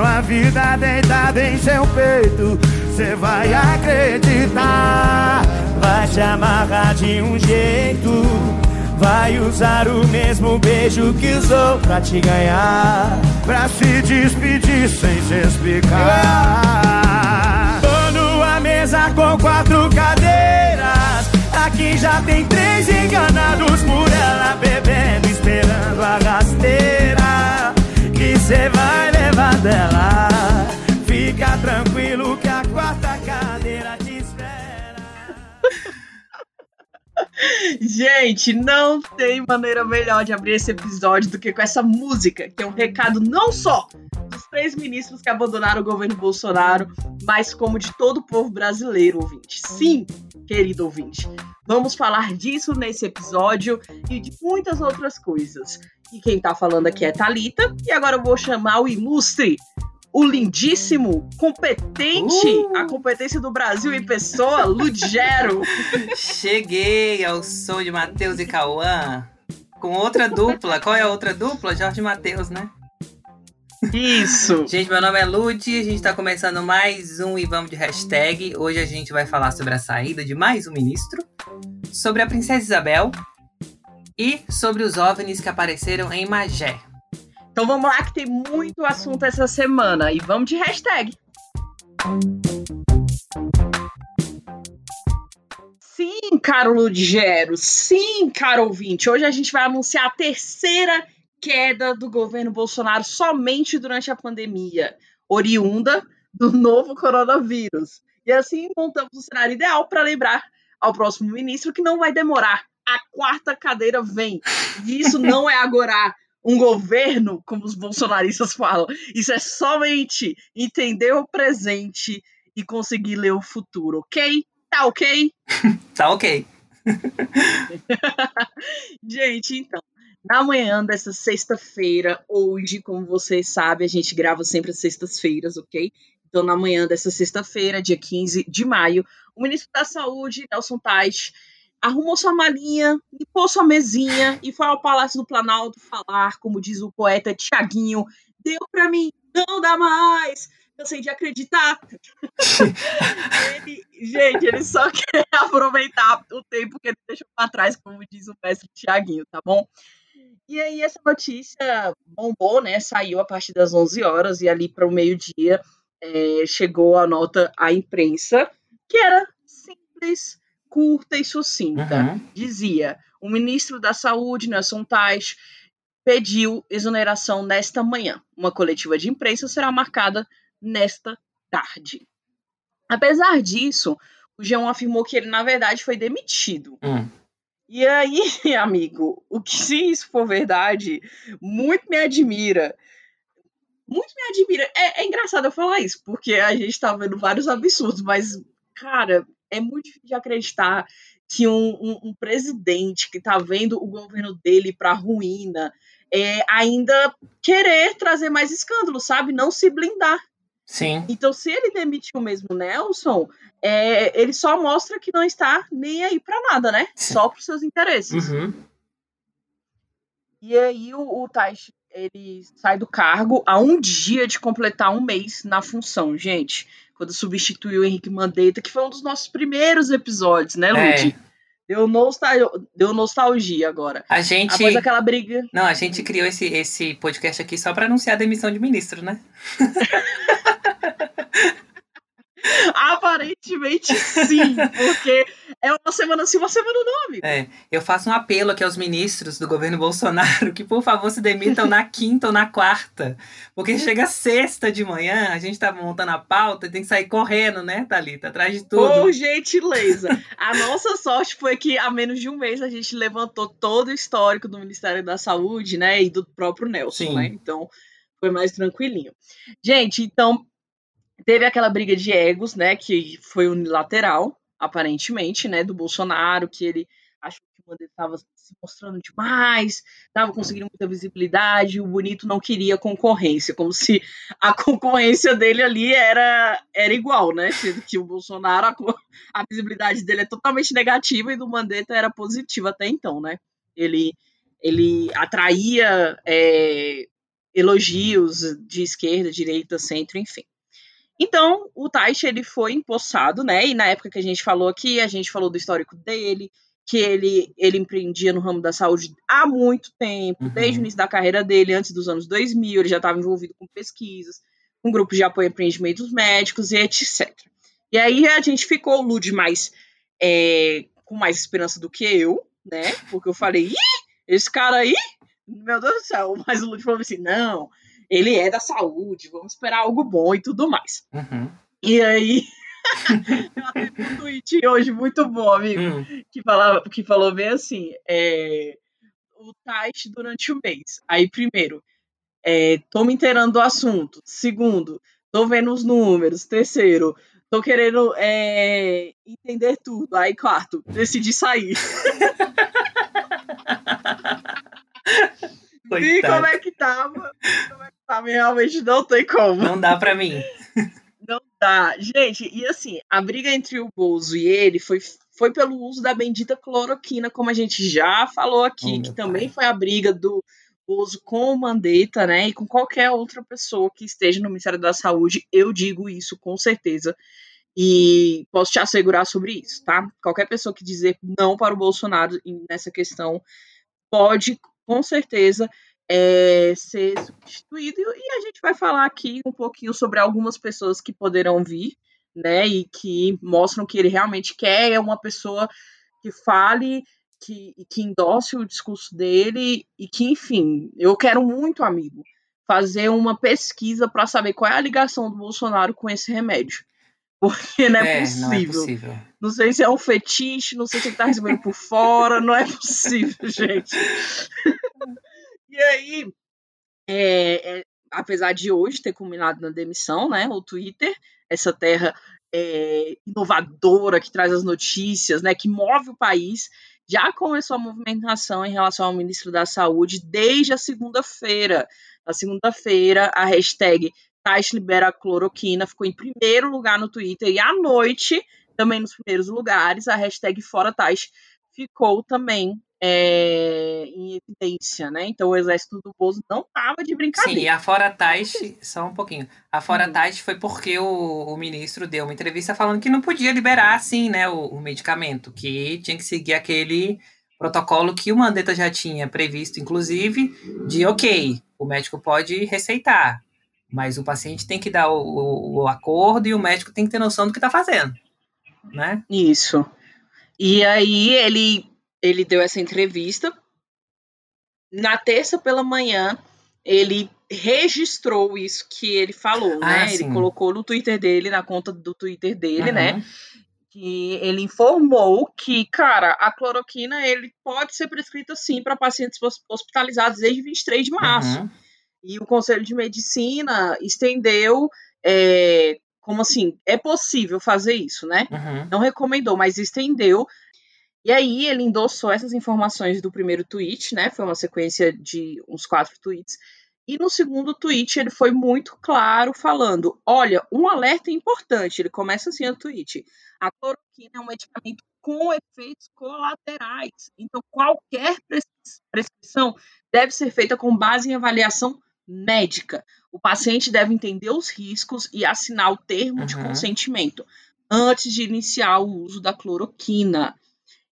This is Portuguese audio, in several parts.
Quero a vida deitada em seu peito. Cê vai acreditar. Vai te amarrar de um jeito. Vai usar o mesmo beijo que usou pra te ganhar. Pra se despedir sem se explicar. Tô numa mesa com quatro cadeiras. Aqui já tem três enganados por ela bebendo, esperando a rasteira que cê vai levar dela. Fica tranquilo que a quarta cadeira te Gente, não tem maneira melhor de abrir esse episódio do que com essa música, que é um recado não só dos três ministros que abandonaram o governo Bolsonaro, mas como de todo o povo brasileiro, ouvinte. Sim, querido ouvinte, vamos falar disso nesse episódio e de muitas outras coisas. E quem tá falando aqui é Talita, e agora eu vou chamar o ilustre o lindíssimo, competente, Uh! a competência do Brasil em pessoa, Ludgero. Cheguei ao som de Matheus e Cauã. Com outra dupla. Qual é a outra dupla? Jorge Matheus, né? Isso. Gente, meu nome é Lud, a gente tá começando mais um e vamos de hashtag. Hoje a gente vai falar sobre a saída de mais um ministro, sobre a princesa Isabel e sobre os OVNIs que apareceram em Magé. Então vamos lá que tem muito assunto essa semana e vamos de hashtag. Sim, caro Ludgero, sim, caro ouvinte. Hoje a gente vai anunciar a terceira queda do governo Bolsonaro somente durante a pandemia, oriunda do novo coronavírus. E assim montamos o cenário ideal para lembrar ao próximo ministro que não vai demorar. A quarta cadeira vem. E isso não é agora um governo, como os bolsonaristas falam. Isso é somente entender o presente e conseguir ler o futuro, ok? Tá ok? Tá ok. Gente, então, na manhã dessa sexta-feira, hoje, como vocês sabem, a gente grava sempre às sextas-feiras, ok? Então, na manhã dessa sexta-feira, dia 15 de maio, o ministro da Saúde, Nelson Tais, arrumou sua malinha, limpou sua mesinha e foi ao Palácio do Planalto falar, como diz o poeta Tiaguinho, deu pra mim, não dá mais, cansei de acreditar. ele, gente, ele só quer aproveitar o tempo que ele deixou pra trás, como diz o mestre Tiaguinho, tá bom? E aí essa notícia bombou, né? Saiu a partir das 11 horas e ali para o meio-dia é, chegou a nota à imprensa, que era simples, curta e sucinta. Uhum. Dizia: o ministro da Saúde, Nelson Tais, pediu exoneração nesta manhã. Uma coletiva de imprensa será marcada nesta tarde. Apesar disso, o G1 afirmou que ele, na verdade, foi demitido. Hum. E aí, amigo, o que se isso for verdade, muito me admira. Muito me admira. É, é engraçado eu falar isso, porque a gente tá vendo vários absurdos, mas, cara, é muito difícil de acreditar que um, um- um presidente que tá vendo o governo dele pra ruína é, ainda querer trazer mais escândalo, sabe? Não se blindar. Sim. Então, se ele demitiu mesmo Nelson, é, ele só mostra que não está nem aí pra nada, né? Sim. Só pros seus interesses. Uhum. E aí o, o Tais, ele sai do cargo a um dia de completar um mês na função, gente. Quando substituiu o Henrique Mandetta, que foi um dos nossos primeiros episódios, né, Ludi? É, Deu, nostal... Deu nostalgia agora. a gente. Após aquela briga. Não, a gente criou esse, esse podcast aqui só pra anunciar a demissão de ministro, né? Aparentemente sim, porque é uma semana sim, uma semana não, amigo. É, eu faço um apelo aqui aos ministros do governo Bolsonaro que, por favor, se demitam na quinta ou na quarta. Porque chega sexta de manhã, a gente tá montando a pauta e tem que sair correndo, né, Thalita? Atrás de tudo. Por gentileza. A nossa sorte foi que há menos de um mês a gente levantou todo o histórico do Ministério da Saúde, né? E do próprio Nelson, Sim. né? Então foi mais tranquilinho. Gente, então teve aquela briga de egos, né? Que foi unilateral, aparentemente, né? Do Bolsonaro, que ele achou que o Mandetta estava se mostrando demais, estava conseguindo muita visibilidade, o Bonito não queria concorrência, como se a concorrência dele ali era, era igual, né? Sendo que o Bolsonaro, a, a visibilidade dele é totalmente negativa e do Mandetta era positiva até então, né? Ele, ele atraía é, elogios de esquerda, direita, centro, enfim. Então, o Taish, ele foi empossado, né? E na época que a gente falou aqui, a gente falou do histórico dele, que ele, ele empreendia no ramo da saúde há muito tempo, uhum. desde o início da carreira dele, antes dos anos 2000, ele já estava envolvido com pesquisas, com grupos de apoio a empreendimentos médicos e etc. E aí a gente ficou, o Lud, mais, é, com mais esperança do que eu, né? Porque eu falei, ih, esse cara aí, meu Deus do céu, mas o Lud falou assim, não, ele é da saúde, vamos esperar algo bom e tudo mais. Uhum. E aí eu até vi um tweet hoje muito bom, amigo, hum. que, falava, que falou bem assim: é, o Tais durante o mês. Aí, primeiro, é, tô me inteirando do assunto. Segundo, tô vendo os números. Terceiro, tô querendo é, entender tudo. Aí, quarto, decidi sair. Vi como é que tava. Tava. Realmente não tem como. Não dá pra mim. Não dá. Gente, e assim, a briga entre o Bozo e ele foi, foi pelo uso da bendita cloroquina, como a gente já falou aqui, oh, que também pai. foi a briga do Bozo com o Mandetta, né? E com qualquer outra pessoa que esteja no Ministério da Saúde, eu digo isso com certeza. E posso te assegurar sobre isso, tá? Qualquer pessoa que dizer não para o Bolsonaro nessa questão pode, com certeza, é, ser substituído. E a gente vai falar aqui um pouquinho sobre algumas pessoas que poderão vir, né? E que mostram que ele realmente quer, é uma pessoa que fale, que, que endosse o discurso dele e que, enfim, eu quero muito, amigo, fazer uma pesquisa para saber qual é a ligação do Bolsonaro com esse remédio. Porque não é, é possível. Não, é possível. não sei se é um fetiche, não sei se ele tá recebendo por fora, não é possível, gente. E aí, é, é, apesar de hoje ter culminado na demissão, né, o Twitter, essa terra é, inovadora que traz as notícias, né, que move o país, já começou a movimentação em relação ao ministro da Saúde desde a segunda-feira. Na segunda-feira, a hashtag Tais Libera Cloroquina ficou em primeiro lugar no Twitter e à noite, também nos primeiros lugares, a hashtag Fora Tais ficou também é, em evidência, né? Então o exército do Bozo não tava de brincadeira. Sim, e a Fora Tais, só um pouquinho. A Fora uhum. Tais foi porque o, o, ministro deu uma entrevista falando que não podia liberar assim, né, o, o, medicamento, que tinha que seguir aquele protocolo que o Mandetta já tinha previsto, inclusive, de ok, o médico pode receitar, mas o paciente tem que dar o, o acordo e o médico tem que ter noção do que está fazendo, né? Isso. E aí ele ele deu essa entrevista. Na terça pela manhã, ele registrou isso que ele falou, ah, né? Sim. Ele colocou no Twitter dele, na conta do Twitter dele, né? uhum. né? Que ele informou que, cara, a cloroquina ele pode ser prescrita sim para pacientes hospitalizados desde 23 de março. Uhum. E o Conselho de Medicina estendeu é, como assim, é possível fazer isso, né? Uhum. Não recomendou, mas estendeu e aí ele endossou essas informações do primeiro tweet, né? Foi uma sequência de uns quatro tweets. E no segundo tweet ele foi muito claro falando: olha, um alerta importante. Ele começa assim o tweet: a cloroquina é um medicamento com efeitos colaterais. Então, qualquer prescrição deve ser feita com base em avaliação médica. O paciente deve entender os riscos e assinar o termo uhum. de consentimento antes de iniciar o uso da cloroquina.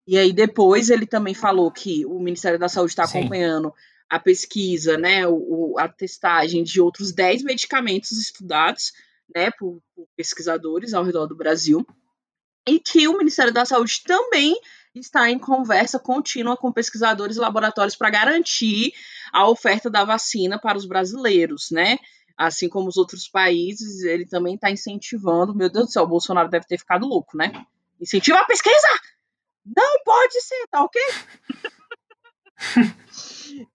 E aí depois ele também falou que o Ministério da Saúde está acompanhando a pesquisa, né, o, a testagem de outros 10 medicamentos estudados, né, por, por pesquisadores ao redor do Brasil, e que o Ministério da Saúde também está em conversa contínua com pesquisadores e laboratórios para garantir a oferta da vacina para os brasileiros, né? Assim como os outros países, ele também está incentivando. Meu Deus do céu, o Bolsonaro deve ter ficado louco, né? Incentiva a pesquisa! Não pode ser, tá ok?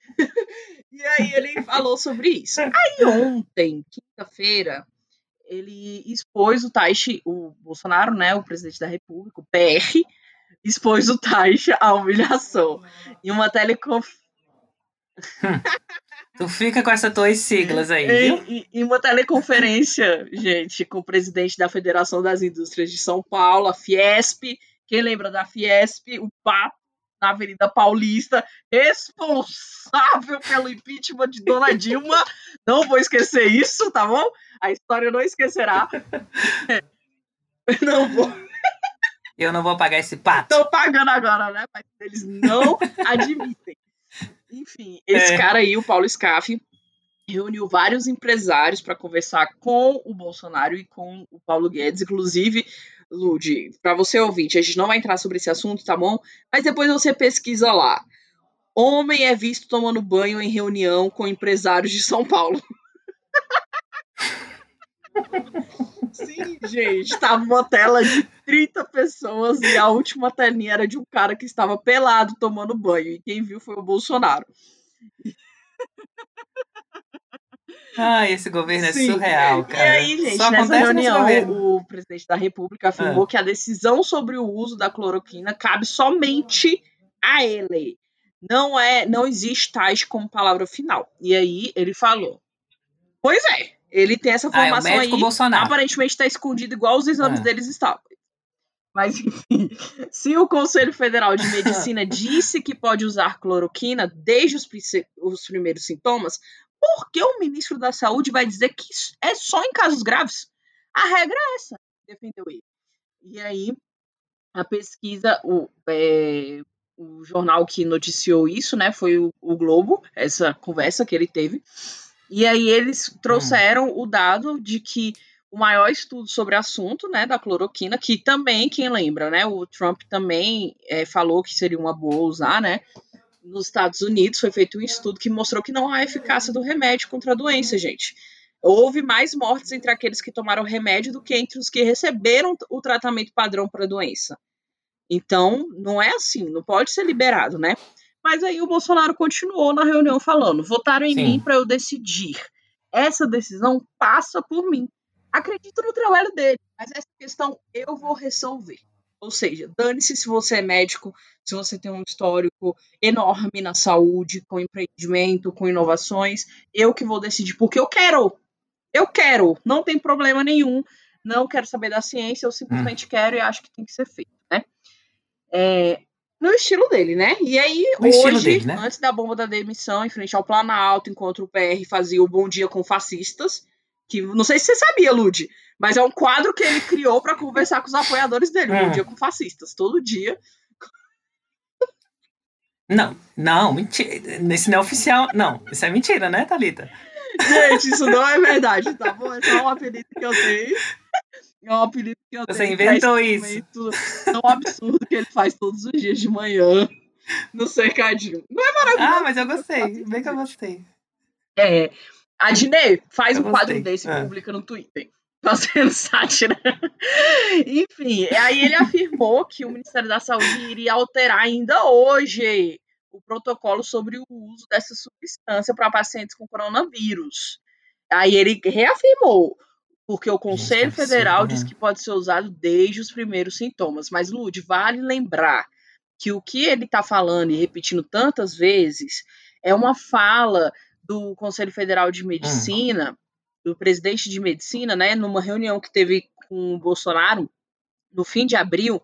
e aí ele falou sobre isso. Aí ontem, quinta-feira, ele expôs o Taishi, o Bolsonaro, né, o presidente da República, o PR, expôs o Taishi à humilhação. Em uma teleconferência. tu fica com essas tuas siglas aí, viu? Em, em, uma teleconferência, gente, com o presidente da Federação das Indústrias de São Paulo, a Fiesp, quem lembra da Fiesp, o Papo, na Avenida Paulista, responsável pelo impeachment de Dona Dilma. Não vou esquecer isso, tá bom? A história não esquecerá. Não vou. Eu não vou pagar esse pato. Estão pagando agora, né? Mas eles não admitem. Enfim, esse é. cara aí, o Paulo Scaff, reuniu vários empresários para conversar com o Bolsonaro e com o Paulo Guedes, inclusive Lud, para você ouvinte, a gente não vai entrar sobre esse assunto, tá bom? Mas depois você pesquisa lá. Homem é visto tomando banho em reunião com empresários de São Paulo. Sim, gente, tava uma tela de 30 pessoas e a última telinha era de um cara que estava pelado tomando banho. E quem viu foi o Bolsonaro. Ah, esse governo é Sim. surreal, cara. E aí, gente, Só nessa reunião, o presidente da República afirmou ah. que a decisão sobre o uso da cloroquina cabe somente a ele. Não é, não existe tais como palavra final. E aí ele falou: Pois é, ele tem essa formação ah, é aí. Bolsonaro. Aparentemente está escondido igual os exames ah. deles estavam. Mas, enfim, se o Conselho Federal de Medicina disse que pode usar cloroquina desde os, os primeiros sintomas, por que o ministro da Saúde vai dizer que é só em casos graves? A regra é essa, defendeu ele. E aí, a pesquisa, o, é, o jornal que noticiou isso, né, foi o, o Globo, essa conversa que ele teve. E aí eles trouxeram hum. o dado de que o maior estudo sobre o assunto, né, da cloroquina, que também, quem lembra, né, o Trump também é, falou que seria uma boa usar, né, nos Estados Unidos foi feito um estudo que mostrou que não há eficácia do remédio contra a doença, gente. Houve mais mortes entre aqueles que tomaram remédio do que entre os que receberam o tratamento padrão para a doença. Então, não é assim, não pode ser liberado, né? Mas aí o Bolsonaro continuou na reunião falando: votaram em Sim. mim para eu decidir. Essa decisão passa por mim. Acredito no trabalho dele, mas essa questão eu vou resolver. Ou seja, dane-se se você é médico, se você tem um histórico enorme na saúde, com empreendimento, com inovações, eu que vou decidir, porque eu quero. Eu quero, não tem problema nenhum. Não quero saber da ciência, eu simplesmente hum. quero e acho que tem que ser feito, né? É, no estilo dele, né? E aí, no hoje, dele, né? antes da bomba da demissão, em frente ao Planalto, enquanto o PR fazia o Bom Dia com Fascistas, que não sei se você sabia, Lud, mas é um quadro que ele criou para conversar com os apoiadores dele, Bom hum. Dia com Fascistas, todo dia. Não, não, mentira. Nesse não é oficial. Não, isso é mentira, né, Thalita? Gente, isso não é verdade, tá bom? É só um apelido que eu tenho. É um apelido que eu Você inventou isso. É um absurdo que ele faz todos os dias de manhã no cercadinho. Não é maravilhoso? Ah, mas eu gostei. Bem que eu gostei. É. A Dinei faz eu um quadro desse e é. publica no Twitter. Fazendo sátira. Enfim, aí ele afirmou que o Ministério da Saúde iria alterar ainda hoje o protocolo sobre o uso dessa substância para pacientes com coronavírus. Aí ele reafirmou porque o Conselho Federal diz né? que pode ser usado desde os primeiros sintomas. Mas, Lud, vale lembrar que o que ele está falando e repetindo tantas vezes é uma fala do Conselho Federal de Medicina, hum. do presidente de medicina, né, numa reunião que teve com o Bolsonaro no fim de abril,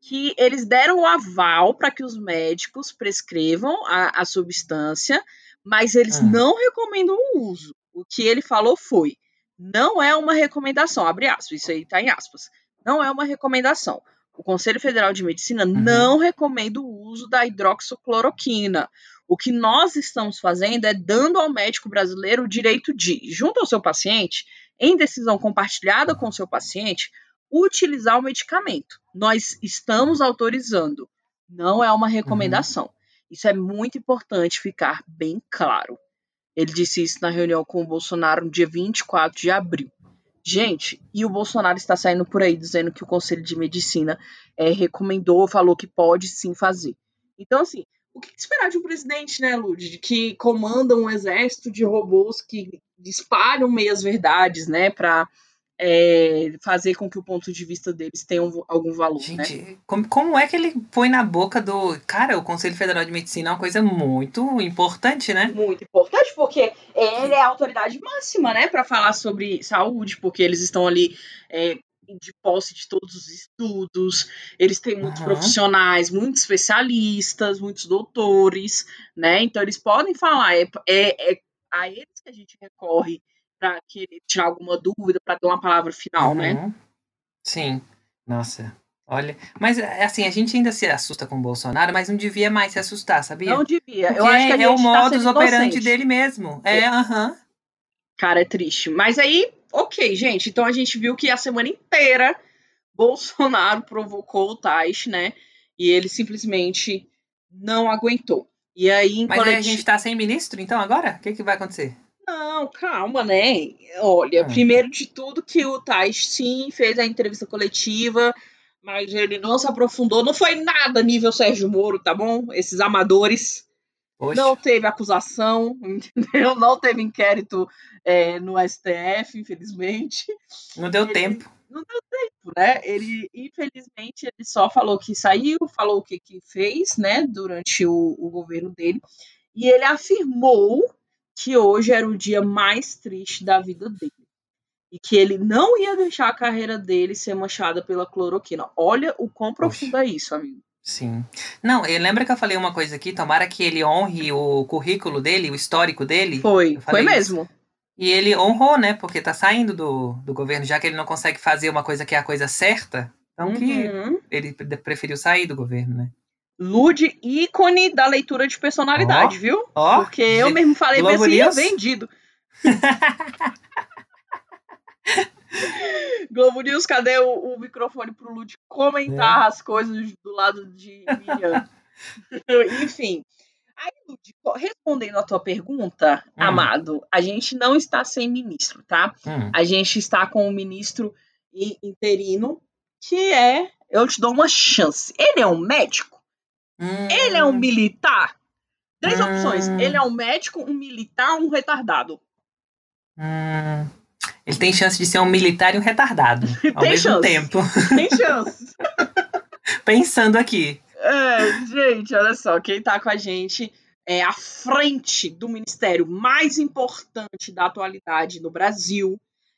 que eles deram o aval para que os médicos prescrevam a, a substância, mas eles hum. não recomendam o uso. O que ele falou foi: não é uma recomendação, abre aspas, isso aí está em aspas. Não é uma recomendação. O Conselho Federal de Medicina uhum. não recomenda o uso da hidroxicloroquina. O que nós estamos fazendo é dando ao médico brasileiro o direito de, junto ao seu paciente, em decisão compartilhada com o seu paciente, utilizar o medicamento. Nós estamos autorizando, não é uma recomendação. Uhum. Isso é muito importante ficar bem claro. Ele disse isso na reunião com o Bolsonaro no dia 24 de abril. Gente, e o Bolsonaro está saindo por aí dizendo que o Conselho de Medicina é, recomendou, falou que pode sim fazer. Então, assim, o que esperar de um presidente, né, Lud, que comanda um exército de robôs que disparam meias verdades, né, para é, fazer com que o ponto de vista deles tenha um, algum valor. Né? Gente, né? como, como é que ele põe na boca do. Cara, o Conselho Federal de Medicina é uma coisa muito importante, né? Muito importante, porque ele é a autoridade máxima, né, para falar sobre saúde, porque eles estão ali. É, de posse de todos os estudos, eles têm muitos Uhum. profissionais, muitos especialistas, muitos doutores, né? Então eles podem falar, é, é, é a eles que a gente recorre para tirar alguma dúvida, para dar uma palavra final, né? Uhum. Sim. Nossa. Olha, mas é assim, a gente ainda se assusta com o Bolsonaro, mas não devia mais se assustar, sabia? Não devia. Porque Eu acho que é o tá modus sendo operandi inocente. dele mesmo. É, aham. Cara, é triste. Mas aí, ok, gente. Então a gente viu que a semana inteira Bolsonaro provocou o Tais, né? E ele simplesmente não aguentou. E aí, Mas aí a gente tá sem ministro, então agora? O que, que vai acontecer? Não, calma, né? Olha, Ah. primeiro de tudo que o Tais sim fez a entrevista coletiva, mas ele não se aprofundou. Não foi nada nível Sérgio Moro, tá bom? Esses amadores. Não teve acusação, entendeu? Não teve inquérito é, no STF, infelizmente. Não deu ele- tempo. Não deu tempo, né? Ele, infelizmente, ele só falou que saiu, falou o que, que fez, né, durante o, o governo dele. E ele afirmou que hoje era o dia mais triste da vida dele. E que ele não ia deixar a carreira dele ser manchada pela cloroquina. Olha o quão profundo é isso, amigo. Sim. Não, eu lembra que eu falei uma coisa aqui? Tomara que ele honre o currículo dele, o histórico dele. Foi, foi mesmo. E ele honrou, né? Porque tá saindo do, do governo, já que ele não consegue fazer uma coisa que é a coisa certa. Então que Uhum. ele pre- preferiu sair do governo, né? Lude, ícone da leitura de personalidade, viu? Ó, Porque eu mesmo falei assim, vendido. Globo News, cadê o, o microfone pro Lud comentar as coisas do lado de Miriam? Enfim. Aí, co- respondendo a tua pergunta, Hum. amado, a gente não está sem ministro, tá? Hum, A gente está com o ministro interino, que é. Eu te dou uma chance. Ele é um médico? Ele é um hum, militar? Três Hum. opções. Ele é um médico, um militar, um retardado. hum. Ele tem chance de ser um militar e um retardado ao Tem mesmo chance. tempo. Tem chance. Pensando aqui. é, gente, olha só, quem tá com a gente é à frente do ministério mais importante da atualidade no Brasil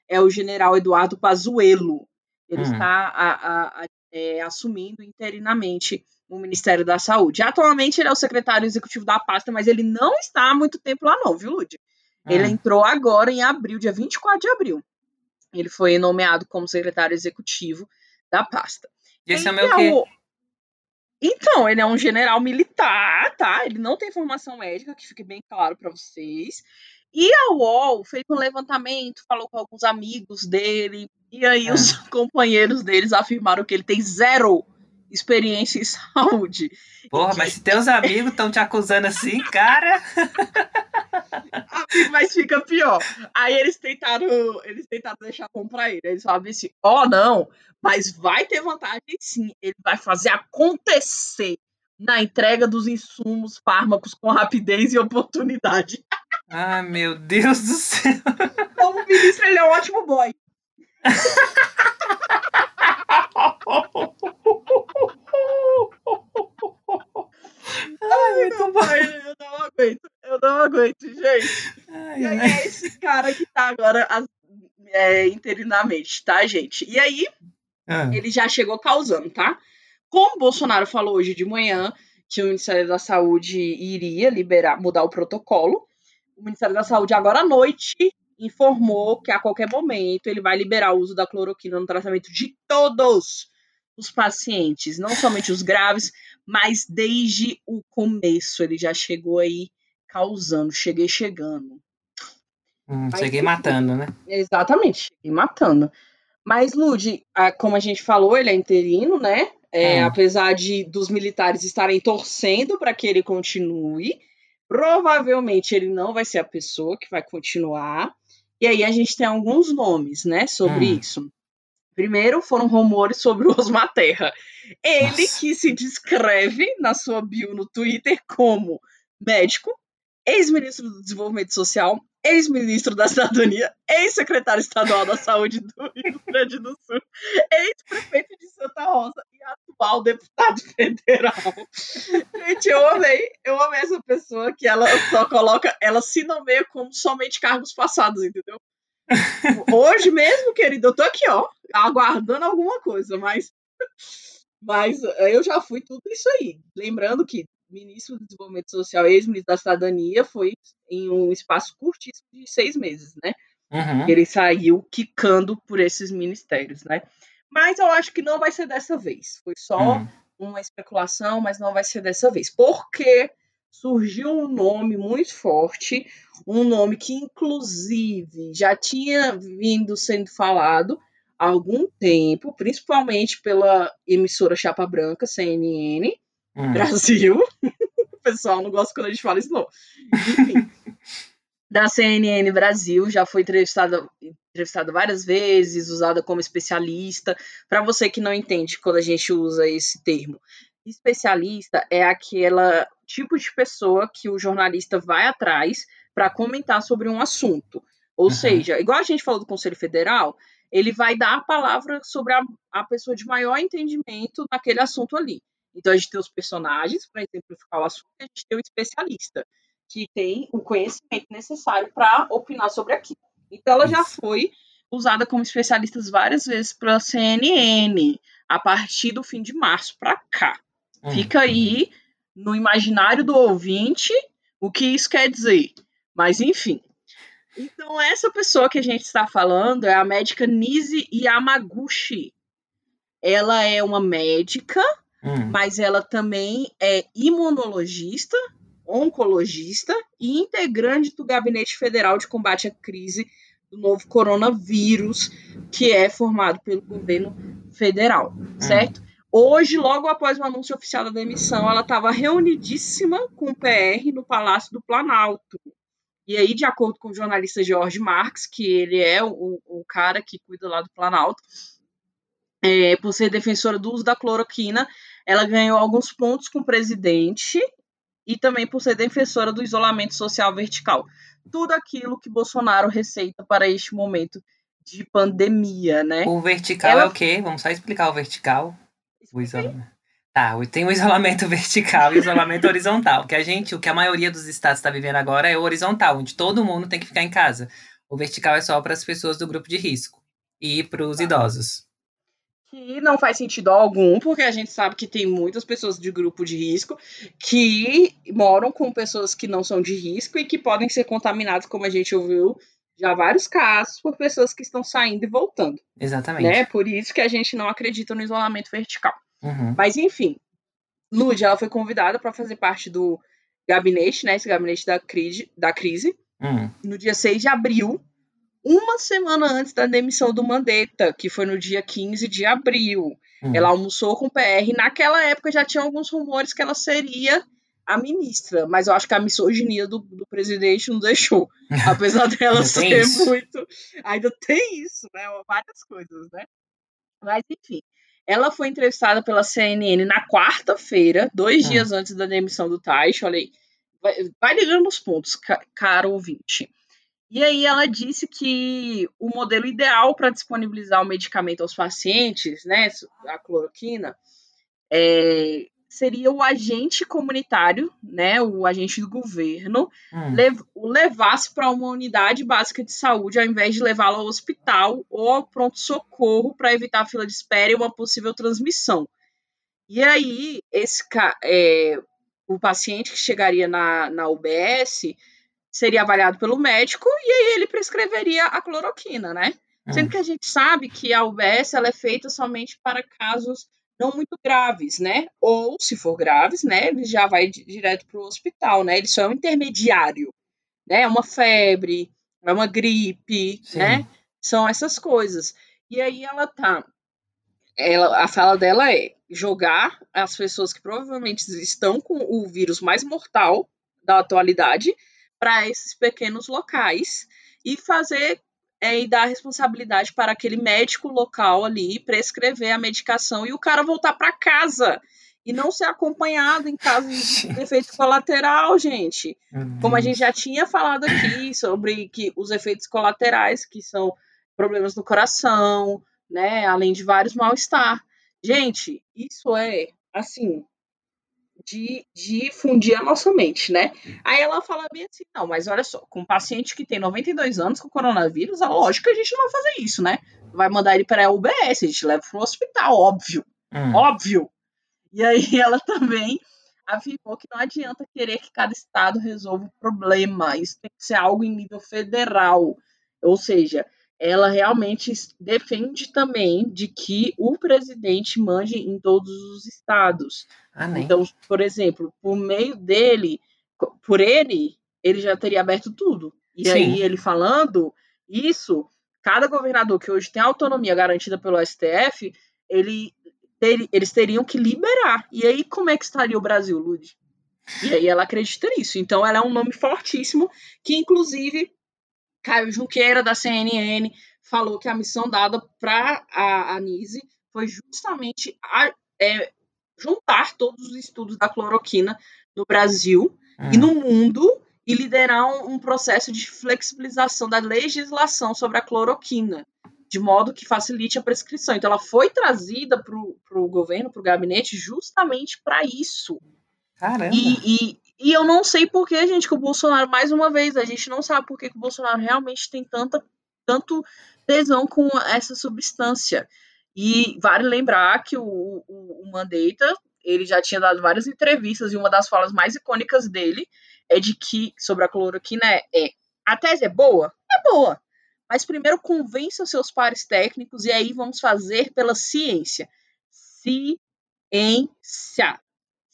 é o general Eduardo Pazuello. Ele Hum. está a- a- a- é, assumindo interinamente o Ministério da Saúde. Atualmente ele é o secretário executivo da pasta, mas ele não está há muito tempo lá não, viu, Lud? Ele Hum, entrou agora em abril, dia 24 de abril. Ele foi nomeado como secretário executivo da pasta. Esse é meu quê? o- Então, ele é um general militar, tá? Ele não tem formação médica, que fique bem claro para vocês. E a UOL fez um levantamento, falou com alguns amigos dele, e aí Ah. os companheiros deles afirmaram que ele tem zero experiência em saúde. Porra, mas se teus amigos estão te acusando assim, cara. Mas fica pior. Aí eles tentaram, eles tentaram deixar bom pra ele. Eles falaram assim: ó, não, mas vai ter vantagem sim. Ele vai fazer acontecer na entrega dos insumos fármacos com rapidez e oportunidade. Ai, meu Deus do céu. Como ministro, ele é um ótimo boy. Ai, muito bom. Ai, eu não aguento, eu não aguento, gente. Ai, E aí ai. é esse cara que tá agora é, interinamente, tá, gente? E aí, Ah, ele já chegou causando, tá? Como o Bolsonaro falou hoje de manhã que o Ministério da Saúde iria liberar, mudar o protocolo, o Ministério da Saúde agora à noite informou que a qualquer momento ele vai liberar o uso da cloroquina no tratamento de todos os pacientes, não somente os graves, mas desde o começo ele já chegou aí causando, cheguei chegando. hum, Mas cheguei matando, né? Exatamente, e matando. Mas, Lud, como a gente falou, ele é interino, né? É, Hum. Apesar de dos militares estarem torcendo para que ele continue, provavelmente ele não vai ser a pessoa que vai continuar. E aí a gente tem alguns nomes, né, sobre Hum. isso. Primeiro foram rumores sobre o Osmar Terra. Ele Nossa. que se descreve na sua bio no Twitter como médico, ex-ministro do Desenvolvimento Social, ex-ministro da Cidadania, ex-secretário estadual da Saúde do Rio Grande do Sul, ex-prefeito de Santa Rosa e atual deputado federal. Gente, eu amei, eu amei essa pessoa que ela só coloca, ela se nomeia como somente cargos passados, entendeu? Hoje mesmo, querido, eu tô aqui, ó. aguardando alguma coisa, mas, mas eu já fui tudo isso aí. Lembrando que ministro do Desenvolvimento Social e ex-ministro da Cidadania foi em um espaço curtíssimo de seis meses, né? Uhum. Ele saiu quicando por esses ministérios, né? Mas eu acho que não vai ser dessa vez. Foi só Uhum. uma especulação, mas não vai ser dessa vez. Porque surgiu um nome muito forte, um nome que, inclusive, já tinha vindo sendo falado há algum tempo, principalmente pela emissora Chapa Branca, CNN, Uhum. Brasil. o pessoal não gosta quando a gente fala isso, não. Enfim. da CNN Brasil, já foi entrevistada, entrevistada várias vezes, usada como especialista. Para você que não entende quando a gente usa esse termo, especialista é aquela tipo de pessoa que o jornalista vai atrás para comentar sobre um assunto. Ou Uhum. seja, igual a gente falou do Conselho Federal, ele vai dar a palavra sobre a, a pessoa de maior entendimento naquele assunto ali. Então a gente tem os personagens para exemplificar o assunto, e a gente tem o especialista que tem o conhecimento necessário para opinar sobre aquilo. Então ela já foi usada como especialista várias vezes pela CNN a partir do fim de março para cá. Uhum. Fica aí no imaginário do ouvinte o que isso quer dizer. Mas enfim. Então essa pessoa que a gente está falando é a médica Nise Yamaguchi. Ela é uma médica Uhum. mas ela também é imunologista, oncologista e integrante do Gabinete Federal de Combate à Crise do novo coronavírus, que é formado pelo governo federal, certo? Hoje, logo após o anúncio oficial da demissão, ela estava reunidíssima com o PR no Palácio do Planalto. E aí, de acordo com o jornalista Jorge Marques, que ele é o, o cara que cuida lá do Planalto, é, por ser defensora do uso da cloroquina, ela ganhou alguns pontos com o presidente e também por ser defensora do isolamento social vertical. Tudo aquilo que Bolsonaro receita para este momento de pandemia, né? O vertical Ela- é o quê? Vamos só explicar o vertical. O isolamento. Tá, tem o isolamento vertical e o isolamento horizontal. Que a gente, o que a maioria dos estados está vivendo agora é o horizontal, onde todo mundo tem que ficar em casa. O vertical é só para as pessoas do grupo de risco e para os Tá. idosos. Que não faz sentido algum, porque a gente sabe que tem muitas pessoas de grupo de risco que moram com pessoas que não são de risco e que podem ser contaminadas, como a gente ouviu já vários casos, por pessoas que estão saindo e voltando, Exatamente. né? Por isso que a gente não acredita no isolamento vertical. Uhum. Mas enfim, Lud, ela foi convidada para fazer parte do gabinete, né? Esse gabinete da crise, da crise Uhum. no dia 6 de abril, uma semana antes da demissão do Mandetta, que foi no dia 15 de abril. Uhum. Ela almoçou com o PR. Naquela época já tinha alguns rumores que ela seria a ministra, mas eu acho que a misoginia do, do presidente não deixou. Apesar dela ser isso? muito. Ainda tem isso, né? Várias coisas, né? Mas, enfim. Ela foi entrevistada pela CNN na quarta-feira, dois Hum. dias antes da demissão do Taish. Olha aí. Vai, vai ligando os pontos, ca- caro ouvinte. E aí ela disse que o modelo ideal para disponibilizar o medicamento aos pacientes, né, a cloroquina, é, seria o agente comunitário, né, o agente do governo, Uhum. lev- o levasse para uma unidade básica de saúde ao invés de levá-lo ao hospital ou ao pronto-socorro para evitar a fila de espera e uma possível transmissão. E aí, esse é, o paciente que chegaria na, na UBS seria avaliado pelo médico e aí ele prescreveria a cloroquina, né? Sendo que a gente sabe que a UBS ela é feita somente para casos não muito graves, né? Ou, se for graves, né, ele já vai di- direto para o hospital, né? Ele só é um intermediário, né? É uma febre, é uma gripe, Sim. né? São essas coisas. E aí ela tá. Ela, a fala dela é jogar as pessoas que provavelmente estão com o vírus mais mortal da atualidade para esses pequenos locais e fazer é, e dar responsabilidade para aquele médico local ali prescrever a medicação e o cara voltar para casa e não ser acompanhado em caso de efeito colateral, gente. Meu Como a gente já tinha falado aqui sobre que os efeitos colaterais, que são problemas no coração, né, além de vários mal-estar. Gente, isso é assim de, de fundir a nossa mente, né? Aí ela fala bem assim, não, mas olha só, com um paciente que tem 92 anos com coronavírus, é lógico que a gente não vai fazer isso, né? vai mandar ele para a UBS, a gente leva para o hospital, óbvio. Hum. Óbvio. E aí ela também afirmou que não adianta querer que cada estado resolva o problema. Isso tem que ser algo em nível federal. Ou seja, ela realmente defende também de que o presidente mande em todos os estados. Ah, então, por exemplo, por meio dele, por ele, ele já teria aberto tudo. E Sim. aí ele falando isso, cada governador que hoje tem autonomia garantida pelo STF, ele ter, eles teriam que liberar. E aí, como é que estaria o Brasil, Lud? E aí ela acredita nisso. Então, ela é um nome fortíssimo, que inclusive Caio Junqueira, da CNN, falou que a missão dada para a Anise foi justamente a, é, juntar todos os estudos da cloroquina no Brasil e no mundo e liderar um, um processo de flexibilização da legislação sobre a cloroquina de modo que facilite a prescrição. Então, ela foi trazida para o governo, para o gabinete, justamente para isso. Caramba! E, e, e, eu não sei por que, gente, que o Bolsonaro, mais uma vez, a gente não sabe por que, que o Bolsonaro realmente tem tanta, tanto tesão com essa substância. E vale lembrar que o, o, o Mandetta, ele já tinha dado várias entrevistas e uma das falas mais icônicas dele é de que, sobre a cloroquina, é, é a tese é boa? É boa. Mas primeiro convença os seus pares técnicos e aí vamos fazer pela ciência. Ciência.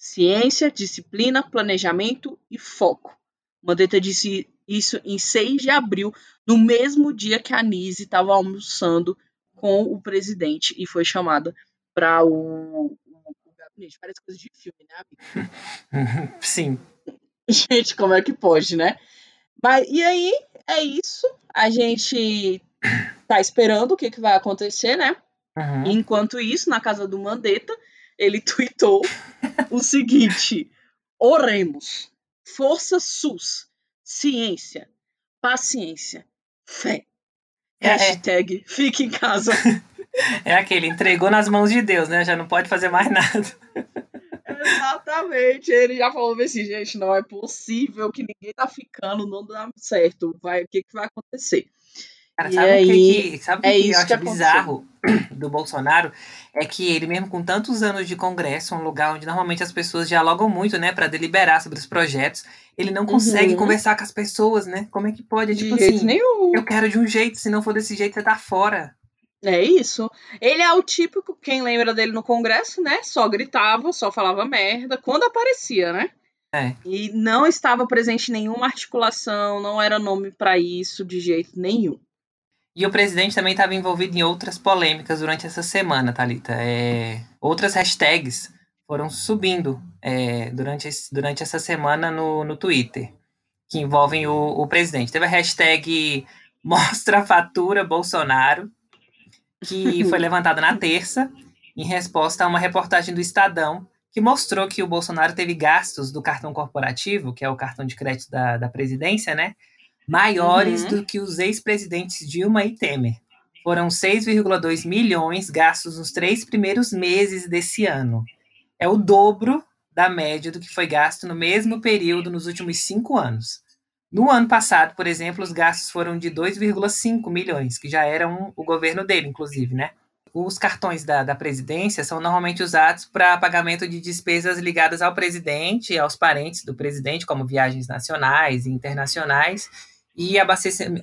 Ciência, disciplina, planejamento e foco. Mandetta disse isso em 6 de abril, no mesmo dia que a Nise estava almoçando com o presidente e foi chamada para o, gabinete. Parece coisa de filme, né, amigo? Sim. Gente, como é que pode, né? Mas, e aí, é isso. A gente tá esperando o que, que vai acontecer, né? Uhum. Enquanto isso, na casa do Mandetta, ele tweetou o seguinte: Oremos. Força SUS. Ciência. Paciência. Fé. É, é. Hashtag fique em casa. É aquele, entregou nas mãos de Deus, né? Já não pode fazer mais nada. Exatamente. Ele já falou assim, gente, não é possível que ninguém tá ficando, não dá certo. Vai, o que, que vai acontecer? Cara, sabe o que, que, sabe é que eu acho que bizarro do Bolsonaro? É que ele, mesmo com tantos anos de Congresso, um lugar onde normalmente as pessoas dialogam muito, né, para deliberar sobre os projetos, ele não consegue uhum. conversar com as pessoas, né? Como é que pode? É tipo de assim, nenhum. eu quero de um jeito, se não for desse jeito, você tá fora. É isso. Ele é o típico, quem lembra dele no Congresso, né? Só gritava, só falava merda, quando aparecia, né? É. E não estava presente nenhuma articulação, não era nome para isso de jeito nenhum. E o presidente também estava envolvido em outras polêmicas durante essa semana, Thalita. É, outras hashtags foram subindo é, durante, durante essa semana no, no Twitter, que envolvem o, o presidente. Teve a hashtag Mostra a Fatura Bolsonaro, que foi levantada na terça, em resposta a uma reportagem do Estadão, que mostrou que o Bolsonaro teve gastos do cartão corporativo, que é o cartão de crédito da, da presidência, né? Maiores uhum. do que os ex-presidentes Dilma e Temer. Foram 6,2 milhões gastos nos três primeiros meses desse ano. É o dobro da média do que foi gasto no mesmo período nos últimos cinco anos. No ano passado, por exemplo, os gastos foram de 2,5 milhões, que já eram o governo dele, inclusive, né? Os cartões da, da presidência são normalmente usados para pagamento de despesas ligadas ao presidente e aos parentes do presidente, como viagens nacionais e internacionais, e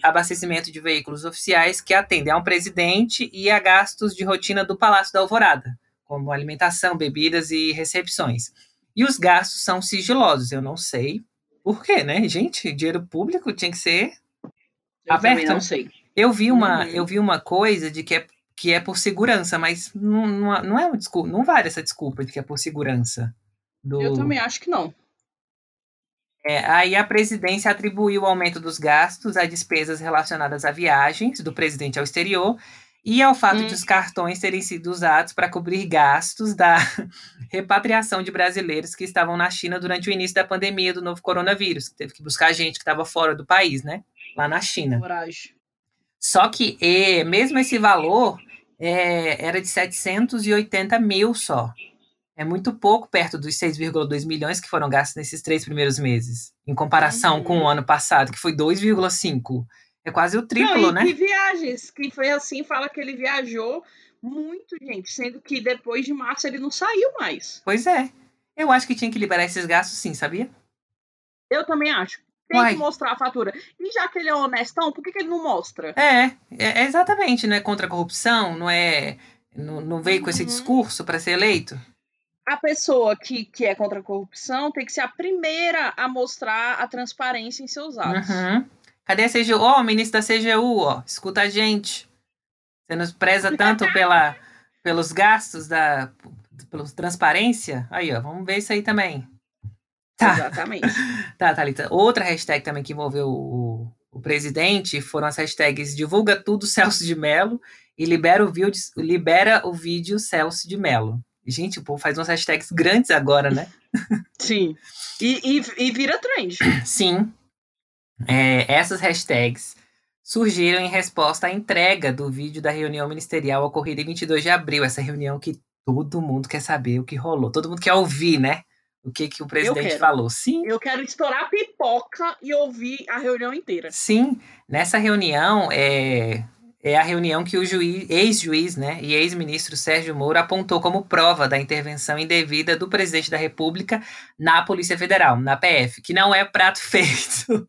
abastecimento de veículos oficiais que atendem ao presidente e a gastos de rotina do Palácio da Alvorada, como alimentação, bebidas e recepções. E os gastos são sigilosos, eu não sei por quê, né? Gente, dinheiro público tinha que ser eu aberto. não sei. Eu vi uma, uhum. eu vi uma coisa de que é, que é por segurança, mas não, não, não é uma desculpa, não vale essa desculpa de que é por segurança. Do... Eu também acho que não. É, aí a presidência atribuiu o aumento dos gastos a despesas relacionadas a viagens do presidente ao exterior e ao fato hum. de os cartões terem sido usados para cobrir gastos da repatriação de brasileiros que estavam na China durante o início da pandemia do novo coronavírus, que teve que buscar gente que estava fora do país, né? Lá na China. Coragem. Só que e, mesmo esse valor é, era de 780 mil só. É muito pouco perto dos 6,2 milhões que foram gastos nesses três primeiros meses, em comparação com o ano passado, que foi 2,5. É quase o triplo, Não, e né? que viagens, que foi assim, fala que ele viajou muito, gente, sendo que depois de março ele não saiu mais. Pois é. Eu acho que tinha que liberar esses gastos sim, sabia? Eu também acho. Tem Uai. que mostrar a fatura. E já que ele é honestão, por que, que ele não mostra? É, é, é exatamente, não é contra a corrupção, não é. Não, não veio com esse Uhum. discurso para ser eleito? A pessoa que, que é contra a corrupção tem que ser a primeira a mostrar a transparência em seus atos. Uhum. Cadê a CGU? Ó, o ministro da CGU, ó, escuta a gente. Você nos preza tanto pela, pelos gastos da pela transparência? Aí, ó, vamos ver isso aí também. Tá, Exatamente. tá, Thalita. Outra hashtag também que envolveu o, o presidente foram as hashtags divulga tudo Celso de Mello e libera o vídeo, libera o vídeo Celso de Mello. Gente, o povo faz umas hashtags grandes agora, né? Sim. E, e, e vira trend. Sim. É, essas hashtags surgiram em resposta à entrega do vídeo da reunião ministerial ocorrida em 22 de abril. Essa reunião que todo mundo quer saber o que rolou. Todo mundo quer ouvir, né? O que, que o presidente falou. Sim, Eu quero estourar pipoca e ouvir a reunião inteira. sim. Nessa reunião, é, é a reunião que o juiz, ex-juiz né, e ex-ministro Sérgio Moro apontou como prova da intervenção indevida do presidente da República na Polícia Federal, na PF, que não é prato feito.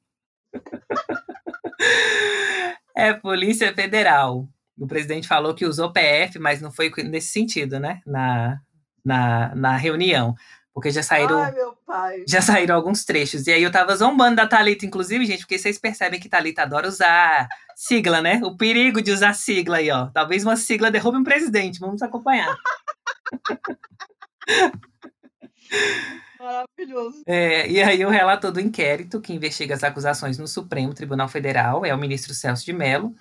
é Polícia Federal. O presidente falou que usou PF, mas não foi nesse sentido, né? Na, na, na reunião. Porque já saíram. Ai, meu pai. Já saíram alguns trechos. E aí eu tava zombando da Thalita, inclusive, gente, porque vocês percebem que Thalita adora usar sigla, né? O perigo de usar sigla aí, ó. Talvez uma sigla derrube um presidente. Vamos acompanhar. Maravilhoso. É, e aí o relator do inquérito, que investiga as acusações no Supremo Tribunal Federal, é o ministro Celso de Mello.